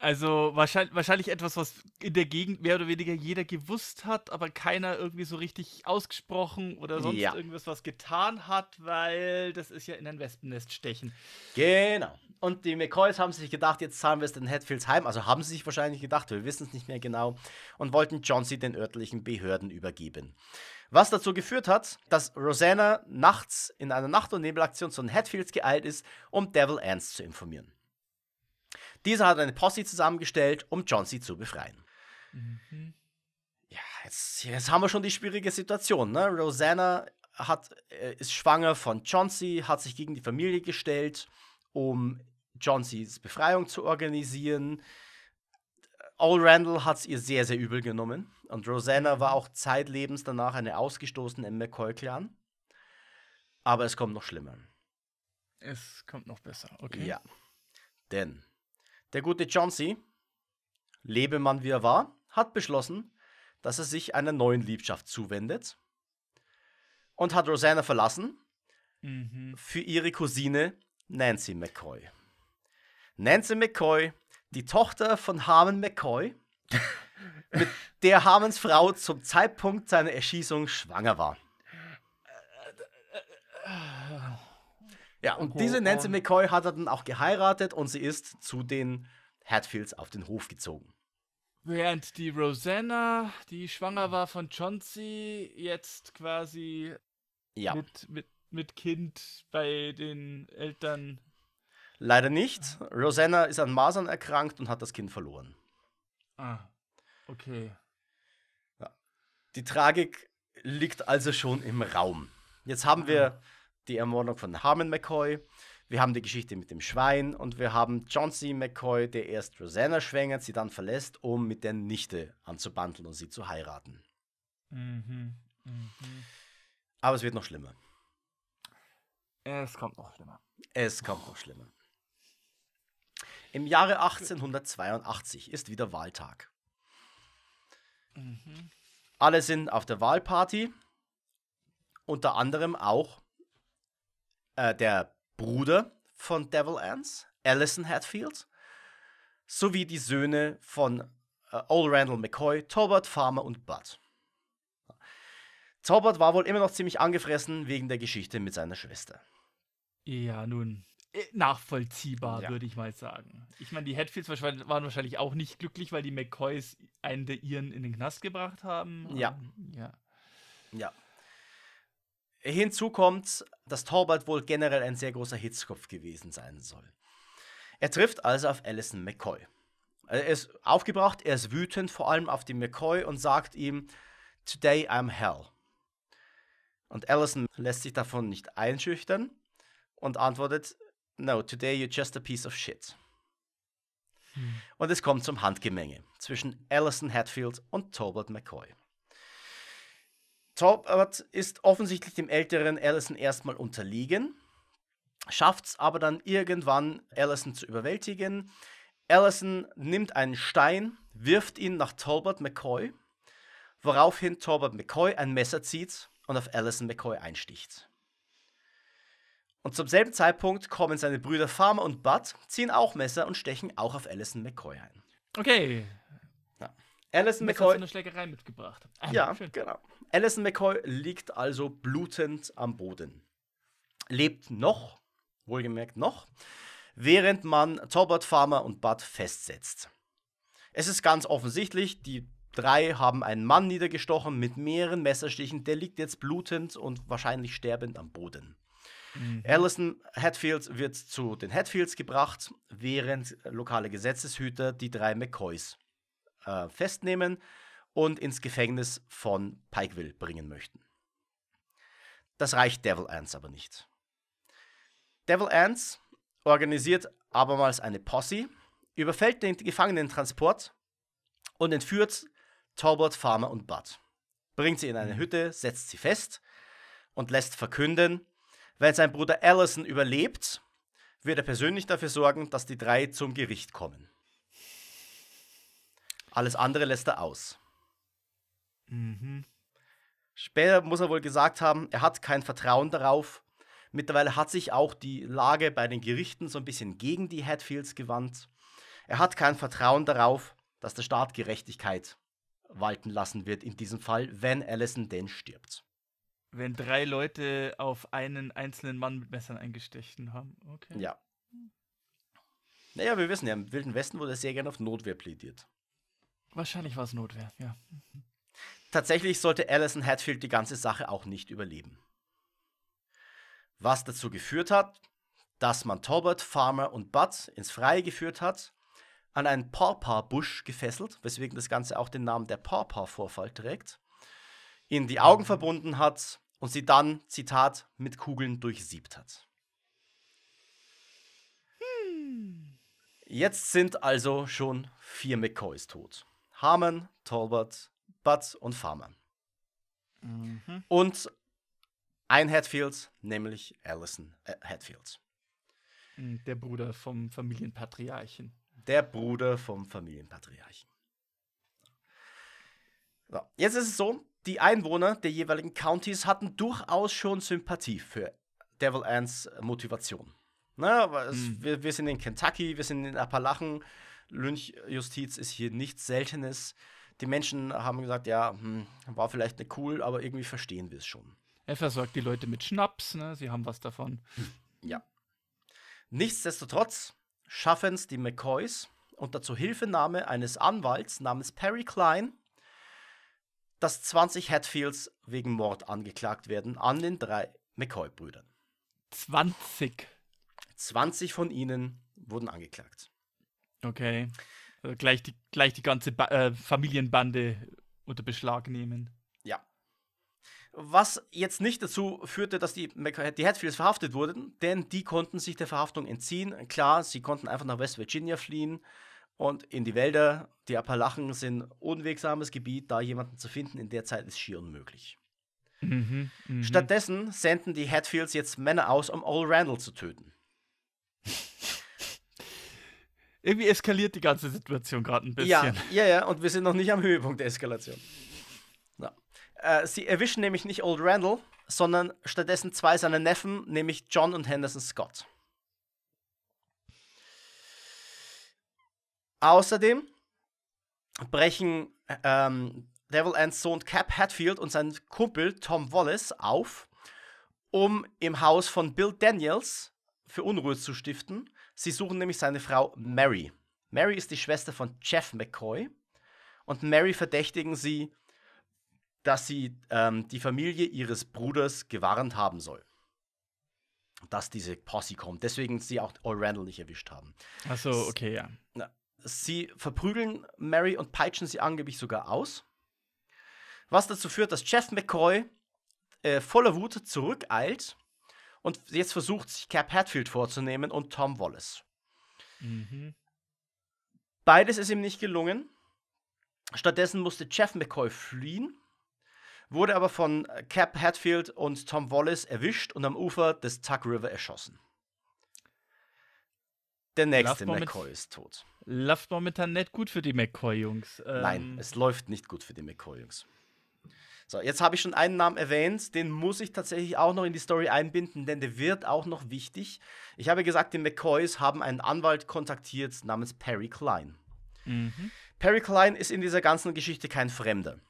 Also wahrscheinlich, wahrscheinlich etwas, was in der Gegend mehr oder weniger jeder gewusst hat, aber keiner irgendwie so richtig ausgesprochen oder sonst ja. irgendwas was getan hat, weil das ist ja in ein Wespennest stechen. Genau. Und die McCoys haben sich gedacht, jetzt zahlen wir es den Hatfields heim. Also haben sie sich wahrscheinlich gedacht, wir wissen es nicht mehr genau. Und wollten John C. den örtlichen Behörden übergeben. Was dazu geführt hat, dass Rosanna nachts in einer Nacht- und Nebelaktion zu den Hatfields geeilt ist, um Devil Ants zu informieren. Dieser hat eine Posse zusammengestellt, um John C. zu befreien. Mhm. Ja, jetzt, jetzt, haben wir schon die schwierige Situation. Ne? Rosanna hat, äh, ist schwanger von John C., hat sich gegen die Familie gestellt, um John C.'s Befreiung zu organisieren. All Randall hat es ihr sehr, sehr übel genommen. Und Rosanna war auch zeitlebens danach eine ausgestoßene im McCoy-Clan. Aber es kommt noch schlimmer. Es kommt noch besser, okay. Ja. Denn der gute John C., Lebemann wie er war, hat beschlossen, dass er sich einer neuen Liebschaft zuwendet und hat Rosanna verlassen mhm. für ihre Cousine Nancy McCoy. Nancy McCoy, die Tochter von Harmon McCoy, [LAUGHS] mit der Harmons Frau zum Zeitpunkt seiner Erschießung schwanger war. Ja, und okay, diese Nancy McCoy hat er dann auch geheiratet und sie ist zu den Hatfields auf den Hof gezogen. Während die Rosanna, die schwanger war von Chauncey, jetzt quasi ja. mit, mit, mit Kind bei den Eltern. Leider nicht. Rosanna ist an Masern erkrankt und hat das Kind verloren. Ah, okay. Ja. Die Tragik liegt also schon im Raum. Jetzt haben wir ah die Ermordung von Harmon McCoy. Wir haben die Geschichte mit dem Schwein und wir haben John C. McCoy, der erst Rosanna schwängert, sie dann verlässt, um mit der Nichte anzubandeln und sie zu heiraten. Mhm. Mhm. Aber es wird noch schlimmer. Es kommt noch schlimmer. Es kommt noch schlimmer. Im Jahre 1882 ist wieder Wahltag. Mhm. Alle sind auf der Wahlparty, unter anderem auch äh, der Bruder von Devil Ants, Allison Hatfield, sowie die Söhne von äh, Old Randall McCoy, Tobert, Farmer und Bud. Tobert war wohl immer noch ziemlich angefressen wegen der Geschichte mit seiner Schwester. Ja, nun, äh, nachvollziehbar, ja. würde ich mal sagen. Ich meine, die Hatfields waren wahrscheinlich auch nicht glücklich, weil die McCoys einen der ihren in den Knast gebracht haben. Ja. Ähm, ja. Ja. Hinzu kommt, dass Torbald wohl generell ein sehr großer Hitzkopf gewesen sein soll. Er trifft also auf Alison McCoy. Er ist aufgebracht, er ist wütend, vor allem auf den McCoy und sagt ihm, Today I'm hell. Und Allison lässt sich davon nicht einschüchtern und antwortet, No, today you're just a piece of shit. Hm. Und es kommt zum Handgemenge zwischen Allison Hatfield und Tobalt McCoy. Talbot ist offensichtlich dem älteren Allison erstmal unterlegen, schafft es aber dann irgendwann, Allison zu überwältigen. Allison nimmt einen Stein, wirft ihn nach Talbot McCoy, woraufhin Talbot McCoy ein Messer zieht und auf Allison McCoy einsticht. Und zum selben Zeitpunkt kommen seine Brüder Farmer und Bud, ziehen auch Messer und stechen auch auf Allison McCoy ein. Okay. Ja. Alison McCoy. eine Schlägerei mitgebracht. Ah, ja, schön. genau. Alison McCoy liegt also blutend am Boden. Lebt noch, wohlgemerkt noch, während man Talbot, Farmer und Bud festsetzt. Es ist ganz offensichtlich, die drei haben einen Mann niedergestochen mit mehreren Messerstichen. Der liegt jetzt blutend und wahrscheinlich sterbend am Boden. Mhm. Alison Hatfield wird zu den Hatfields gebracht, während lokale Gesetzeshüter die drei McCoys äh, festnehmen und ins Gefängnis von Pikeville bringen möchten. Das reicht Devil Ants aber nicht. Devil Ants organisiert abermals eine Posse, überfällt den Gefangenentransport und entführt Talbot, Farmer und Bud. Bringt sie in eine mhm. Hütte, setzt sie fest und lässt verkünden, wenn sein Bruder Allison überlebt, wird er persönlich dafür sorgen, dass die drei zum Gericht kommen. Alles andere lässt er aus. Mhm. Später muss er wohl gesagt haben, er hat kein Vertrauen darauf. Mittlerweile hat sich auch die Lage bei den Gerichten so ein bisschen gegen die Hatfields gewandt. Er hat kein Vertrauen darauf, dass der Staat Gerechtigkeit walten lassen wird in diesem Fall, wenn Allison denn stirbt. Wenn drei Leute auf einen einzelnen Mann mit Messern eingestechen haben. Okay. Ja. Naja, wir wissen ja, im Wilden Westen wurde sehr gerne auf Notwehr plädiert. Wahrscheinlich war es Notwehr, ja. Tatsächlich sollte Alison Hatfield die ganze Sache auch nicht überleben. Was dazu geführt hat, dass man Talbot, Farmer und Bud ins Freie geführt hat, an einen Pawpaw-Busch gefesselt, weswegen das Ganze auch den Namen der Pawpaw-Vorfall trägt ihnen die Augen verbunden hat und sie dann, Zitat, mit Kugeln durchsiebt hat. Hm. Jetzt sind also schon vier McCoys tot. Harmon, Talbot, Bud und Farmer. Mhm. Und ein Hatfield, nämlich Allison äh, Hatfield. Hm, der Bruder vom Familienpatriarchen. Der Bruder vom Familienpatriarchen. So, jetzt ist es so, die Einwohner der jeweiligen Countys hatten durchaus schon Sympathie für Devil Ants Motivation. Na, mhm. wir, wir, sind in Kentucky, wir sind in Appalachen. Lynchjustiz ist hier nichts Seltenes. Die Menschen haben gesagt, ja, hm, war vielleicht nicht cool, aber irgendwie verstehen wir es schon. Er versorgt die Leute mit Schnaps, ne? sie haben was davon. Ja. Nichtsdestotrotz schaffen es die McCoys unter Zuhilfenahme eines Anwalts namens Perry Klein dass 20 Hatfields wegen Mord angeklagt werden an den drei McCoy-Brüdern. 20? 20 von ihnen wurden angeklagt. Okay. Also gleich, die, gleich die ganze ba äh, Familienbande unter Beschlag nehmen. Ja. Was jetzt nicht dazu führte, dass die, die Hatfields verhaftet wurden, denn die konnten sich der Verhaftung entziehen. Klar, sie konnten einfach nach West Virginia fliehen und in die Wälder. Die Appalachen sind unwegsames Gebiet, da jemanden zu finden in der Zeit ist schier unmöglich. Mhm, mh. Stattdessen senden die Hatfields jetzt Männer aus, um Old Randall zu töten. Irgendwie eskaliert die ganze Situation gerade ein bisschen. Ja, ja, ja, und wir sind noch nicht am Höhepunkt der Eskalation. No. Äh, sie erwischen nämlich nicht Old Randall, sondern stattdessen zwei seiner Neffen, nämlich John und Henderson Scott. Außerdem brechen ähm, Devil Ants Sohn Cap Hatfield und sein Kumpel Tom Wallace auf, um im Haus von Bill Daniels für Unruhe zu stiften. Sie suchen nämlich seine Frau Mary. Mary ist die Schwester von Jeff McCoy und Mary verdächtigen sie, dass sie ähm, die Familie ihres Bruders gewarnt haben soll. Dass diese Posse kommt. Deswegen sie auch All Randall nicht erwischt haben. Achso, okay, ja. ja. Sie verprügeln Mary und peitschen sie angeblich sogar aus. Was dazu führt, dass Jeff McCoy äh, voller Wut zurückeilt und jetzt versucht, sich Cap Hatfield vorzunehmen und Tom Wallace. Mhm. Beides ist ihm nicht gelungen. Stattdessen musste Jeff McCoy fliehen, wurde aber von Cap Hatfield und Tom Wallace erwischt und am Ufer des Tuck River erschossen. Der nächste McCoy ist tot. Läuft momentan nicht gut für die McCoy-Jungs. Ähm Nein, es läuft nicht gut für die McCoy-Jungs. So, jetzt habe ich schon einen Namen erwähnt, den muss ich tatsächlich auch noch in die Story einbinden, denn der wird auch noch wichtig. Ich habe gesagt, die McCoys haben einen Anwalt kontaktiert namens Perry Klein. Mhm. Perry Klein ist in dieser ganzen Geschichte kein Fremder.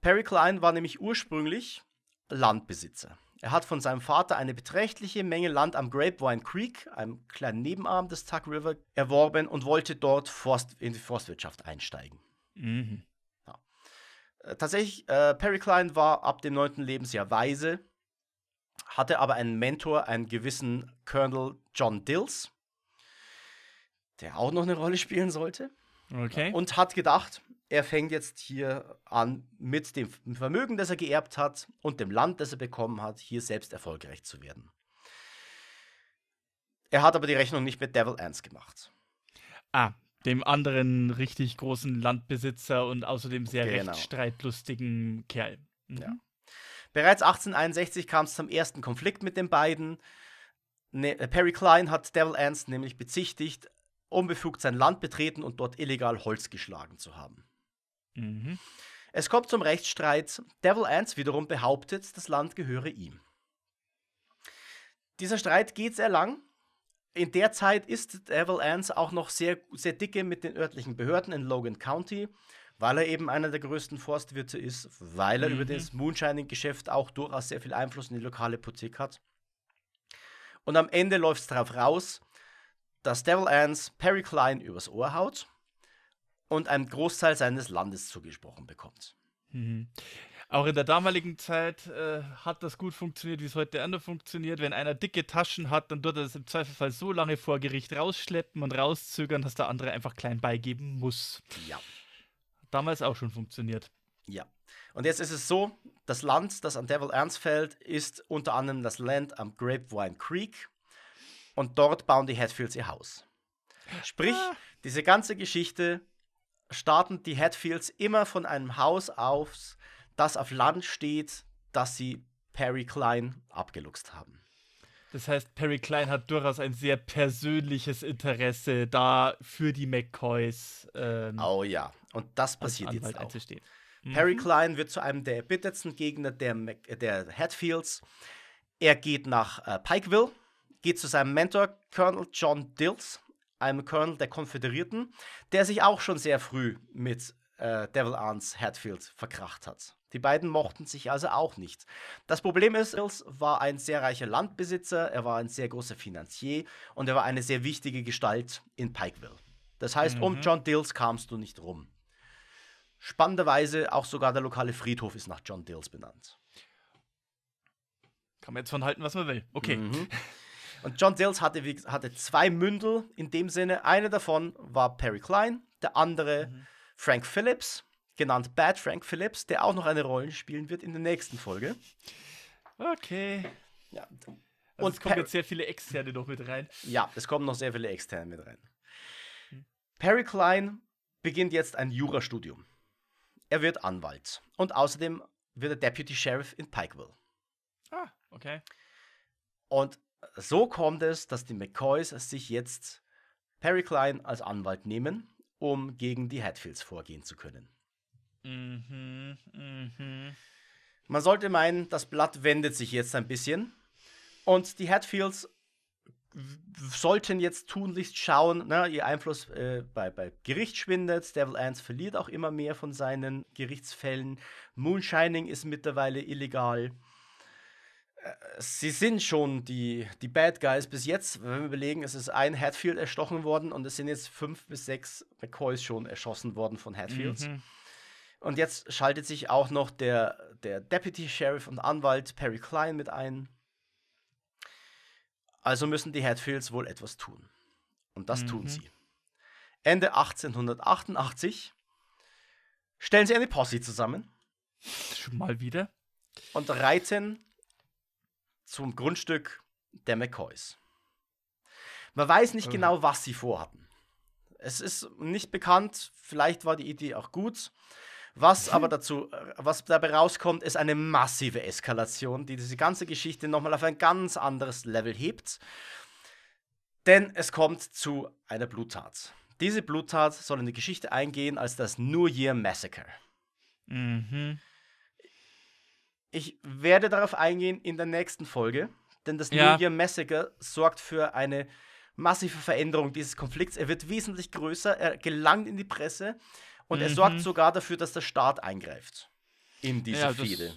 Perry Klein war nämlich ursprünglich Landbesitzer. Er hat von seinem Vater eine beträchtliche Menge Land am Grapevine Creek, einem kleinen Nebenarm des Tuck River, erworben und wollte dort Forst, in die Forstwirtschaft einsteigen. Mhm. Äh, tatsächlich, äh, Perry Klein war ab dem 9. Lebensjahr weise, hatte aber einen Mentor, einen gewissen Colonel John Dills, der auch noch eine Rolle spielen sollte. Okay. Und hat gedacht, er fängt jetzt hier an, mit dem Vermögen, das er geerbt hat und dem Land, das er bekommen hat, hier selbst erfolgreich zu werden. Er hat aber die Rechnung nicht mit Devil Ants gemacht. Ah, dem anderen richtig großen Landbesitzer und außerdem sehr genau. rechtsstreitlustigen Kerl. Mhm. Ja. Bereits 1861 kam es zum ersten Konflikt mit den beiden. Ne Perry Klein hat Devil Ants nämlich bezichtigt, unbefugt sein Land betreten und dort illegal Holz geschlagen zu haben. Mhm. Es kommt zum Rechtsstreit. Devil Ants wiederum behauptet, das Land gehöre ihm. Dieser Streit geht sehr lang. In der Zeit ist Devil Ants auch noch sehr, sehr dicke mit den örtlichen Behörden in Logan County, weil er eben einer der größten Forstwirte ist, weil er mhm. über das Moonshining-Geschäft auch durchaus sehr viel Einfluss in die lokale Politik hat. Und am Ende läuft es darauf raus, dass Devil Ants Perry Klein übers Ohr haut und einen Großteil seines Landes zugesprochen bekommt. Mhm. Auch in der damaligen Zeit äh, hat das gut funktioniert, wie es heute anders funktioniert. Wenn einer dicke Taschen hat, dann wird er das im Zweifelfall so lange vor Gericht rausschleppen und rauszögern, dass der andere einfach klein beigeben muss. Ja. Damals auch schon funktioniert. Ja. Und jetzt ist es so, das Land, das an Devil Ernst fällt, ist unter anderem das Land am Grapevine Creek. Und dort bauen die Hatfields ihr Haus. Sprich, ah. diese ganze Geschichte starten die Hatfields immer von einem Haus aus, das auf Land steht, das sie Perry Klein abgeluchst haben. Das heißt, Perry Klein hat durchaus ein sehr persönliches Interesse da für die McCoys. Ähm, oh ja, und das passiert jetzt auch. Mhm. Perry Klein wird zu einem der erbittertsten Gegner der, der Hatfields. Er geht nach äh, Pikeville, geht zu seinem Mentor Colonel John Dills, einem Colonel der Konföderierten, der sich auch schon sehr früh mit äh, Devil Arns Hatfield verkracht hat. Die beiden mochten sich also auch nicht. Das Problem ist, Dills war ein sehr reicher Landbesitzer, er war ein sehr großer Finanzier und er war eine sehr wichtige Gestalt in Pikeville. Das heißt, mhm. um John Dills kamst du nicht rum. Spannenderweise auch sogar der lokale Friedhof ist nach John Dills benannt. Kann man jetzt von halten, was man will. Okay. Mhm. [LAUGHS] Und John Dills hatte, hatte zwei Mündel in dem Sinne. Einer davon war Perry Klein, der andere mhm. Frank Phillips, genannt Bad Frank Phillips, der auch noch eine Rolle spielen wird in der nächsten Folge. Okay. Ja. Also und es kommen jetzt sehr viele Externe noch mit rein. Ja, es kommen noch sehr viele Externe mit rein. Hm. Perry Klein beginnt jetzt ein Jurastudium. Er wird Anwalt und außerdem wird er Deputy Sheriff in Pikeville. Ah, okay. Und so kommt es, dass die McCoys sich jetzt Perry Klein als Anwalt nehmen, um gegen die Hatfields vorgehen zu können. Mhm, mhm. Man sollte meinen, das Blatt wendet sich jetzt ein bisschen. Und die Hatfields sollten jetzt tunlichst schauen, ne, ihr Einfluss äh, bei, bei Gericht schwindet. Devil Ants verliert auch immer mehr von seinen Gerichtsfällen. Moonshining ist mittlerweile illegal sie sind schon die, die Bad Guys bis jetzt. Wenn wir überlegen, es ist ein Hatfield erstochen worden und es sind jetzt fünf bis sechs McCoys schon erschossen worden von Hatfields. Mhm. Und jetzt schaltet sich auch noch der, der Deputy Sheriff und Anwalt Perry Klein mit ein. Also müssen die Hatfields wohl etwas tun. Und das mhm. tun sie. Ende 1888 stellen sie eine Posse zusammen. Schon mal wieder. Und reiten zum Grundstück der McCoys. Man weiß nicht mhm. genau, was sie vorhatten. Es ist nicht bekannt, vielleicht war die Idee auch gut. Was aber dazu, was dabei rauskommt, ist eine massive Eskalation, die diese ganze Geschichte nochmal auf ein ganz anderes Level hebt. Denn es kommt zu einer Bluttat. Diese Bluttat soll in die Geschichte eingehen als das New Year Massacre. Mhm. Ich werde darauf eingehen in der nächsten Folge, denn das ja. New Year Massacre sorgt für eine massive Veränderung dieses Konflikts. Er wird wesentlich größer, er gelangt in die Presse und mhm. er sorgt sogar dafür, dass der Staat eingreift in diese ja, Fehde.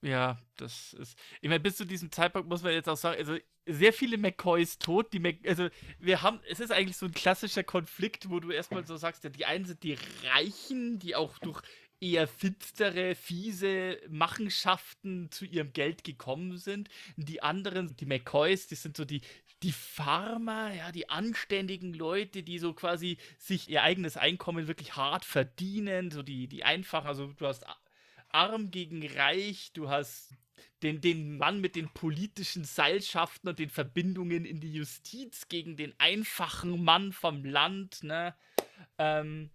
Ja, das ist. Ich meine, bis zu diesem Zeitpunkt muss man jetzt auch sagen, also sehr viele McCoys tot. Die Mac also wir haben, es ist eigentlich so ein klassischer Konflikt, wo du erstmal so sagst, ja, die einen sind die Reichen, die auch durch eher finstere, fiese Machenschaften zu ihrem Geld gekommen sind. Die anderen, die McCoys, die sind so die, die Farmer, ja, die anständigen Leute, die so quasi sich ihr eigenes Einkommen wirklich hart verdienen, so die, die einfachen, also du hast arm gegen reich, du hast den, den Mann mit den politischen Seilschaften und den Verbindungen in die Justiz gegen den einfachen Mann vom Land, ne? Ähm,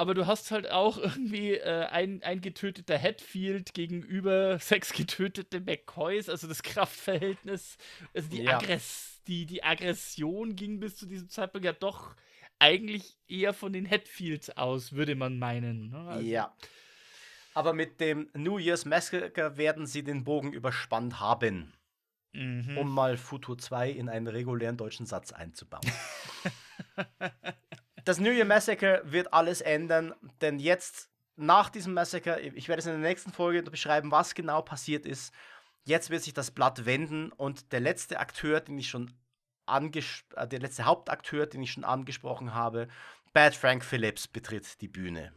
aber du hast halt auch irgendwie äh, ein, ein getöteter Hatfield gegenüber [LAUGHS] sechs getötete McCoys, also das Kraftverhältnis, also die, ja. Aggress die, die Aggression ging bis zu diesem Zeitpunkt ja doch eigentlich eher von den Hatfields aus, würde man meinen. Ne? Also, ja. Aber mit dem New Year's Massacre werden sie den Bogen überspannt haben. Mhm. Um mal Futur 2 in einen regulären deutschen Satz einzubauen. [LAUGHS] das New Year Massacre wird alles ändern, denn jetzt, nach diesem Massacre, ich werde es in der nächsten Folge beschreiben, was genau passiert ist. Jetzt wird sich das Blatt wenden und der letzte Akteur, den ich schon angesprochen, äh, der letzte Hauptakteur, den ich schon angesprochen habe, Bad Frank Phillips, betritt die Bühne.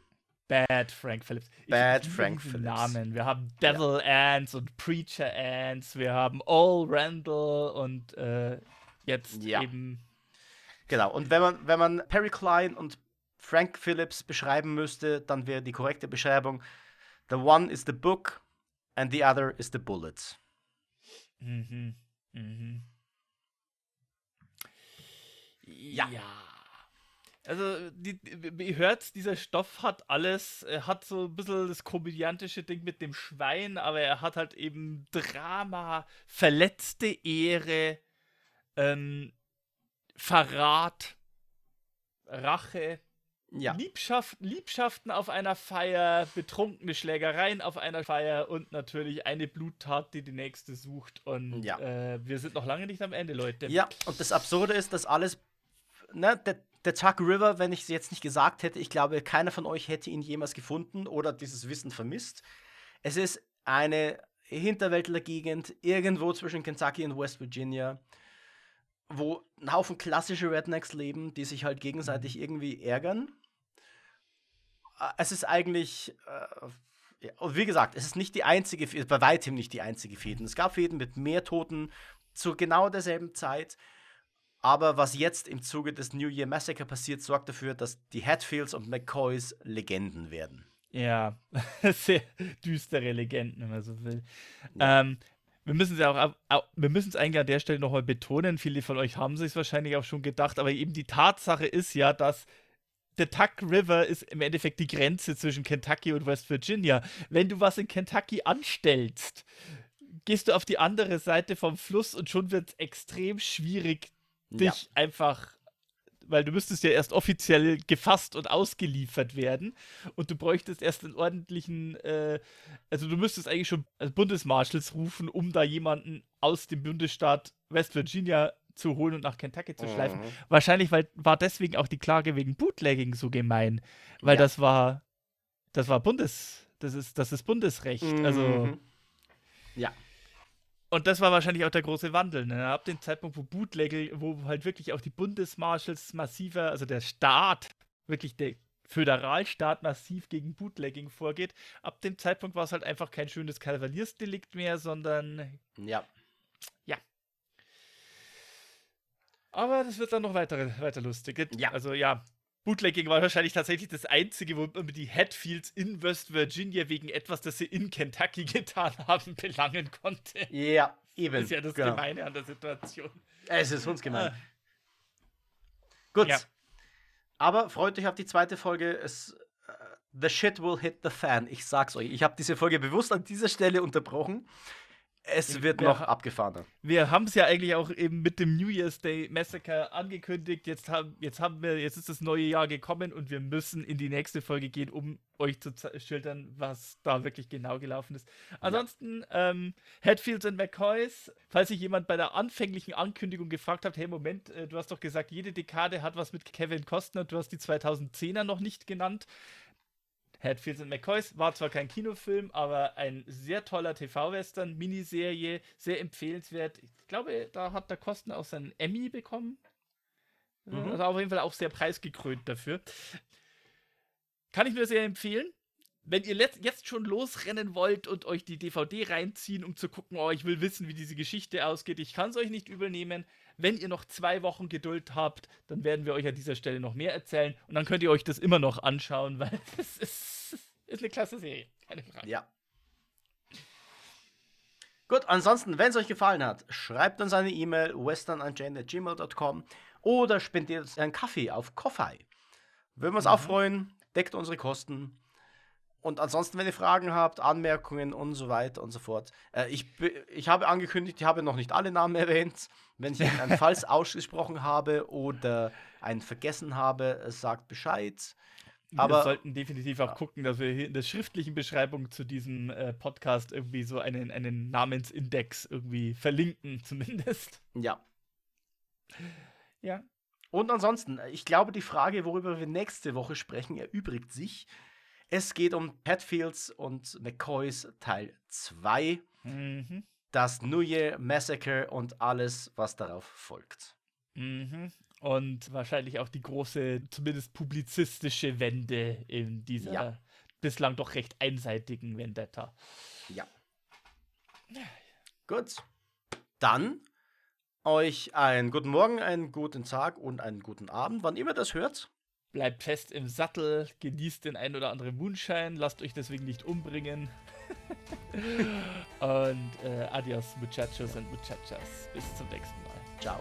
Bad Frank Phillips. Bad Frank Phillips. Namen. Wir haben Devil ja. Ants und Preacher Ants. Wir haben All Randall und äh, jetzt ja. eben Genau, und wenn man, wenn man Perry Klein und Frank Phillips beschreiben müsste, dann wäre die korrekte Beschreibung: The one is the book and the other is the bullet. Mhm. Mhm. Ja. ja. Also, die, ihr hört, dieser Stoff hat alles, er hat so ein bisschen das komödiantische Ding mit dem Schwein, aber er hat halt eben Drama, verletzte Ehre, ähm, Verrat, Rache, ja. Liebschaft, Liebschaften auf einer Feier, betrunkene Schlägereien auf einer Feier und natürlich eine Bluttat, die die nächste sucht. Und ja. äh, wir sind noch lange nicht am Ende, Leute. Ja, und das Absurde ist, dass alles, ne, der, der Chuck River, wenn ich es jetzt nicht gesagt hätte, ich glaube, keiner von euch hätte ihn jemals gefunden oder dieses Wissen vermisst. Es ist eine Hinterwäldlergegend irgendwo zwischen Kentucky und West Virginia wo ein Haufen klassische Rednecks leben, die sich halt gegenseitig mhm. irgendwie ärgern. Äh, es ist eigentlich, äh, wie gesagt, es ist nicht die einzige, bei weitem nicht die einzige Fäden. Es gab Fäden mit mehr Toten zu genau derselben Zeit. Aber was jetzt im Zuge des New Year Massacre passiert, sorgt dafür, dass die Hatfields und McCoys Legenden werden. Ja, [LAUGHS] sehr düstere Legenden, wenn man so will. Ja. Ähm, wir müssen es ja auch, wir müssen es eigentlich an der Stelle nochmal betonen. Viele von euch haben sich wahrscheinlich auch schon gedacht, aber eben die Tatsache ist ja, dass der Tuck River ist im Endeffekt die Grenze zwischen Kentucky und West Virginia. Wenn du was in Kentucky anstellst, gehst du auf die andere Seite vom Fluss und schon wird es extrem schwierig, dich ja. einfach weil du müsstest ja erst offiziell gefasst und ausgeliefert werden und du bräuchtest erst einen ordentlichen, äh, also du müsstest eigentlich schon Bundesmarschals rufen, um da jemanden aus dem Bundesstaat West Virginia zu holen und nach Kentucky zu schleifen. Mhm. Wahrscheinlich weil, war deswegen auch die Klage wegen Bootlegging so gemein, weil ja. das war, das war Bundes, das ist, das ist Bundesrecht. Also mhm. Also ja. Und das war wahrscheinlich auch der große Wandel. Ne? Ab dem Zeitpunkt, wo Bootlegger, wo halt wirklich auch die Bundesmarschals massiver, also der Staat, wirklich der Föderalstaat massiv gegen Bootlegging vorgeht, ab dem Zeitpunkt war es halt einfach kein schönes Kavaliersdelikt mehr, sondern. Ja. Ja. Aber das wird dann noch weiter, weiter lustig. Ja. Also ja, Bootlegging war wahrscheinlich tatsächlich das einzige, wo man die Hatfields in West Virginia wegen etwas, das sie in Kentucky [LAUGHS] getan haben, belangen konnte. Ja, eben. Das ist ja das genau. Gemeine an der Situation. Es ist uns gemein. Ah. Gut. Ja. Aber freut euch auf die zweite Folge. Es, uh, the shit will hit the fan. Ich sag's euch. Ich habe diese Folge bewusst an dieser Stelle unterbrochen. Es wird noch abgefahrener. Wir haben es ja eigentlich auch eben mit dem New Year's Day Massacre angekündigt. Jetzt haben, jetzt haben wir, jetzt ist das neue Jahr gekommen und wir müssen in die nächste Folge gehen, um euch zu schildern, was da wirklich genau gelaufen ist. Ansonsten, ja. ähm, Hatfields und McCoys, falls sich jemand bei der anfänglichen Ankündigung gefragt hat, hey Moment, äh, du hast doch gesagt, jede Dekade hat was mit Kevin Costner, du hast die 2010er noch nicht genannt. Hatfields and McCoys war zwar kein Kinofilm, aber ein sehr toller TV-Western, Miniserie, sehr empfehlenswert. Ich glaube, da hat der Kosten auch seinen Emmy bekommen. Mhm. Also auf jeden Fall auch sehr preisgekrönt dafür. Kann ich nur sehr empfehlen. Wenn ihr jetzt schon losrennen wollt und euch die DVD reinziehen, um zu gucken, oh, ich will wissen, wie diese Geschichte ausgeht, ich kann es euch nicht übel nehmen. Wenn ihr noch zwei Wochen Geduld habt, dann werden wir euch an dieser Stelle noch mehr erzählen und dann könnt ihr euch das immer noch anschauen, weil [LAUGHS] es ist, ist eine klasse Serie. Keine Frage. Ja. Gut, ansonsten, wenn es euch gefallen hat, schreibt uns eine E-Mail westernunchained.gmail.com oder spendiert uns einen Kaffee auf Koffei. Würden wir uns mhm. auch freuen, deckt unsere Kosten. Und ansonsten, wenn ihr Fragen habt, Anmerkungen und so weiter und so fort. Äh, ich, ich habe angekündigt, ich habe noch nicht alle Namen erwähnt. Wenn ich [LAUGHS] einen falsch ausgesprochen habe oder einen vergessen habe, äh, sagt Bescheid. Aber wir sollten definitiv auch gucken, dass wir hier in der schriftlichen Beschreibung zu diesem äh, Podcast irgendwie so einen, einen Namensindex irgendwie verlinken, [LAUGHS] zumindest. Ja. Ja. Und ansonsten, ich glaube, die Frage, worüber wir nächste Woche sprechen, erübrigt sich. Es geht um Hatfields und McCoys Teil 2. Mhm. Das New Year Massacre und alles, was darauf folgt. Mhm. Und wahrscheinlich auch die große, zumindest publizistische Wende in dieser ja. bislang doch recht einseitigen Vendetta. Ja. Gut. Dann euch einen guten Morgen, einen guten Tag und einen guten Abend, wann immer das hört. Bleibt fest im Sattel, genießt den ein oder anderen Moonshine, lasst euch deswegen nicht umbringen. [LAUGHS] und äh, adios, Muchachos und Muchachas. Bis zum nächsten Mal. Ciao.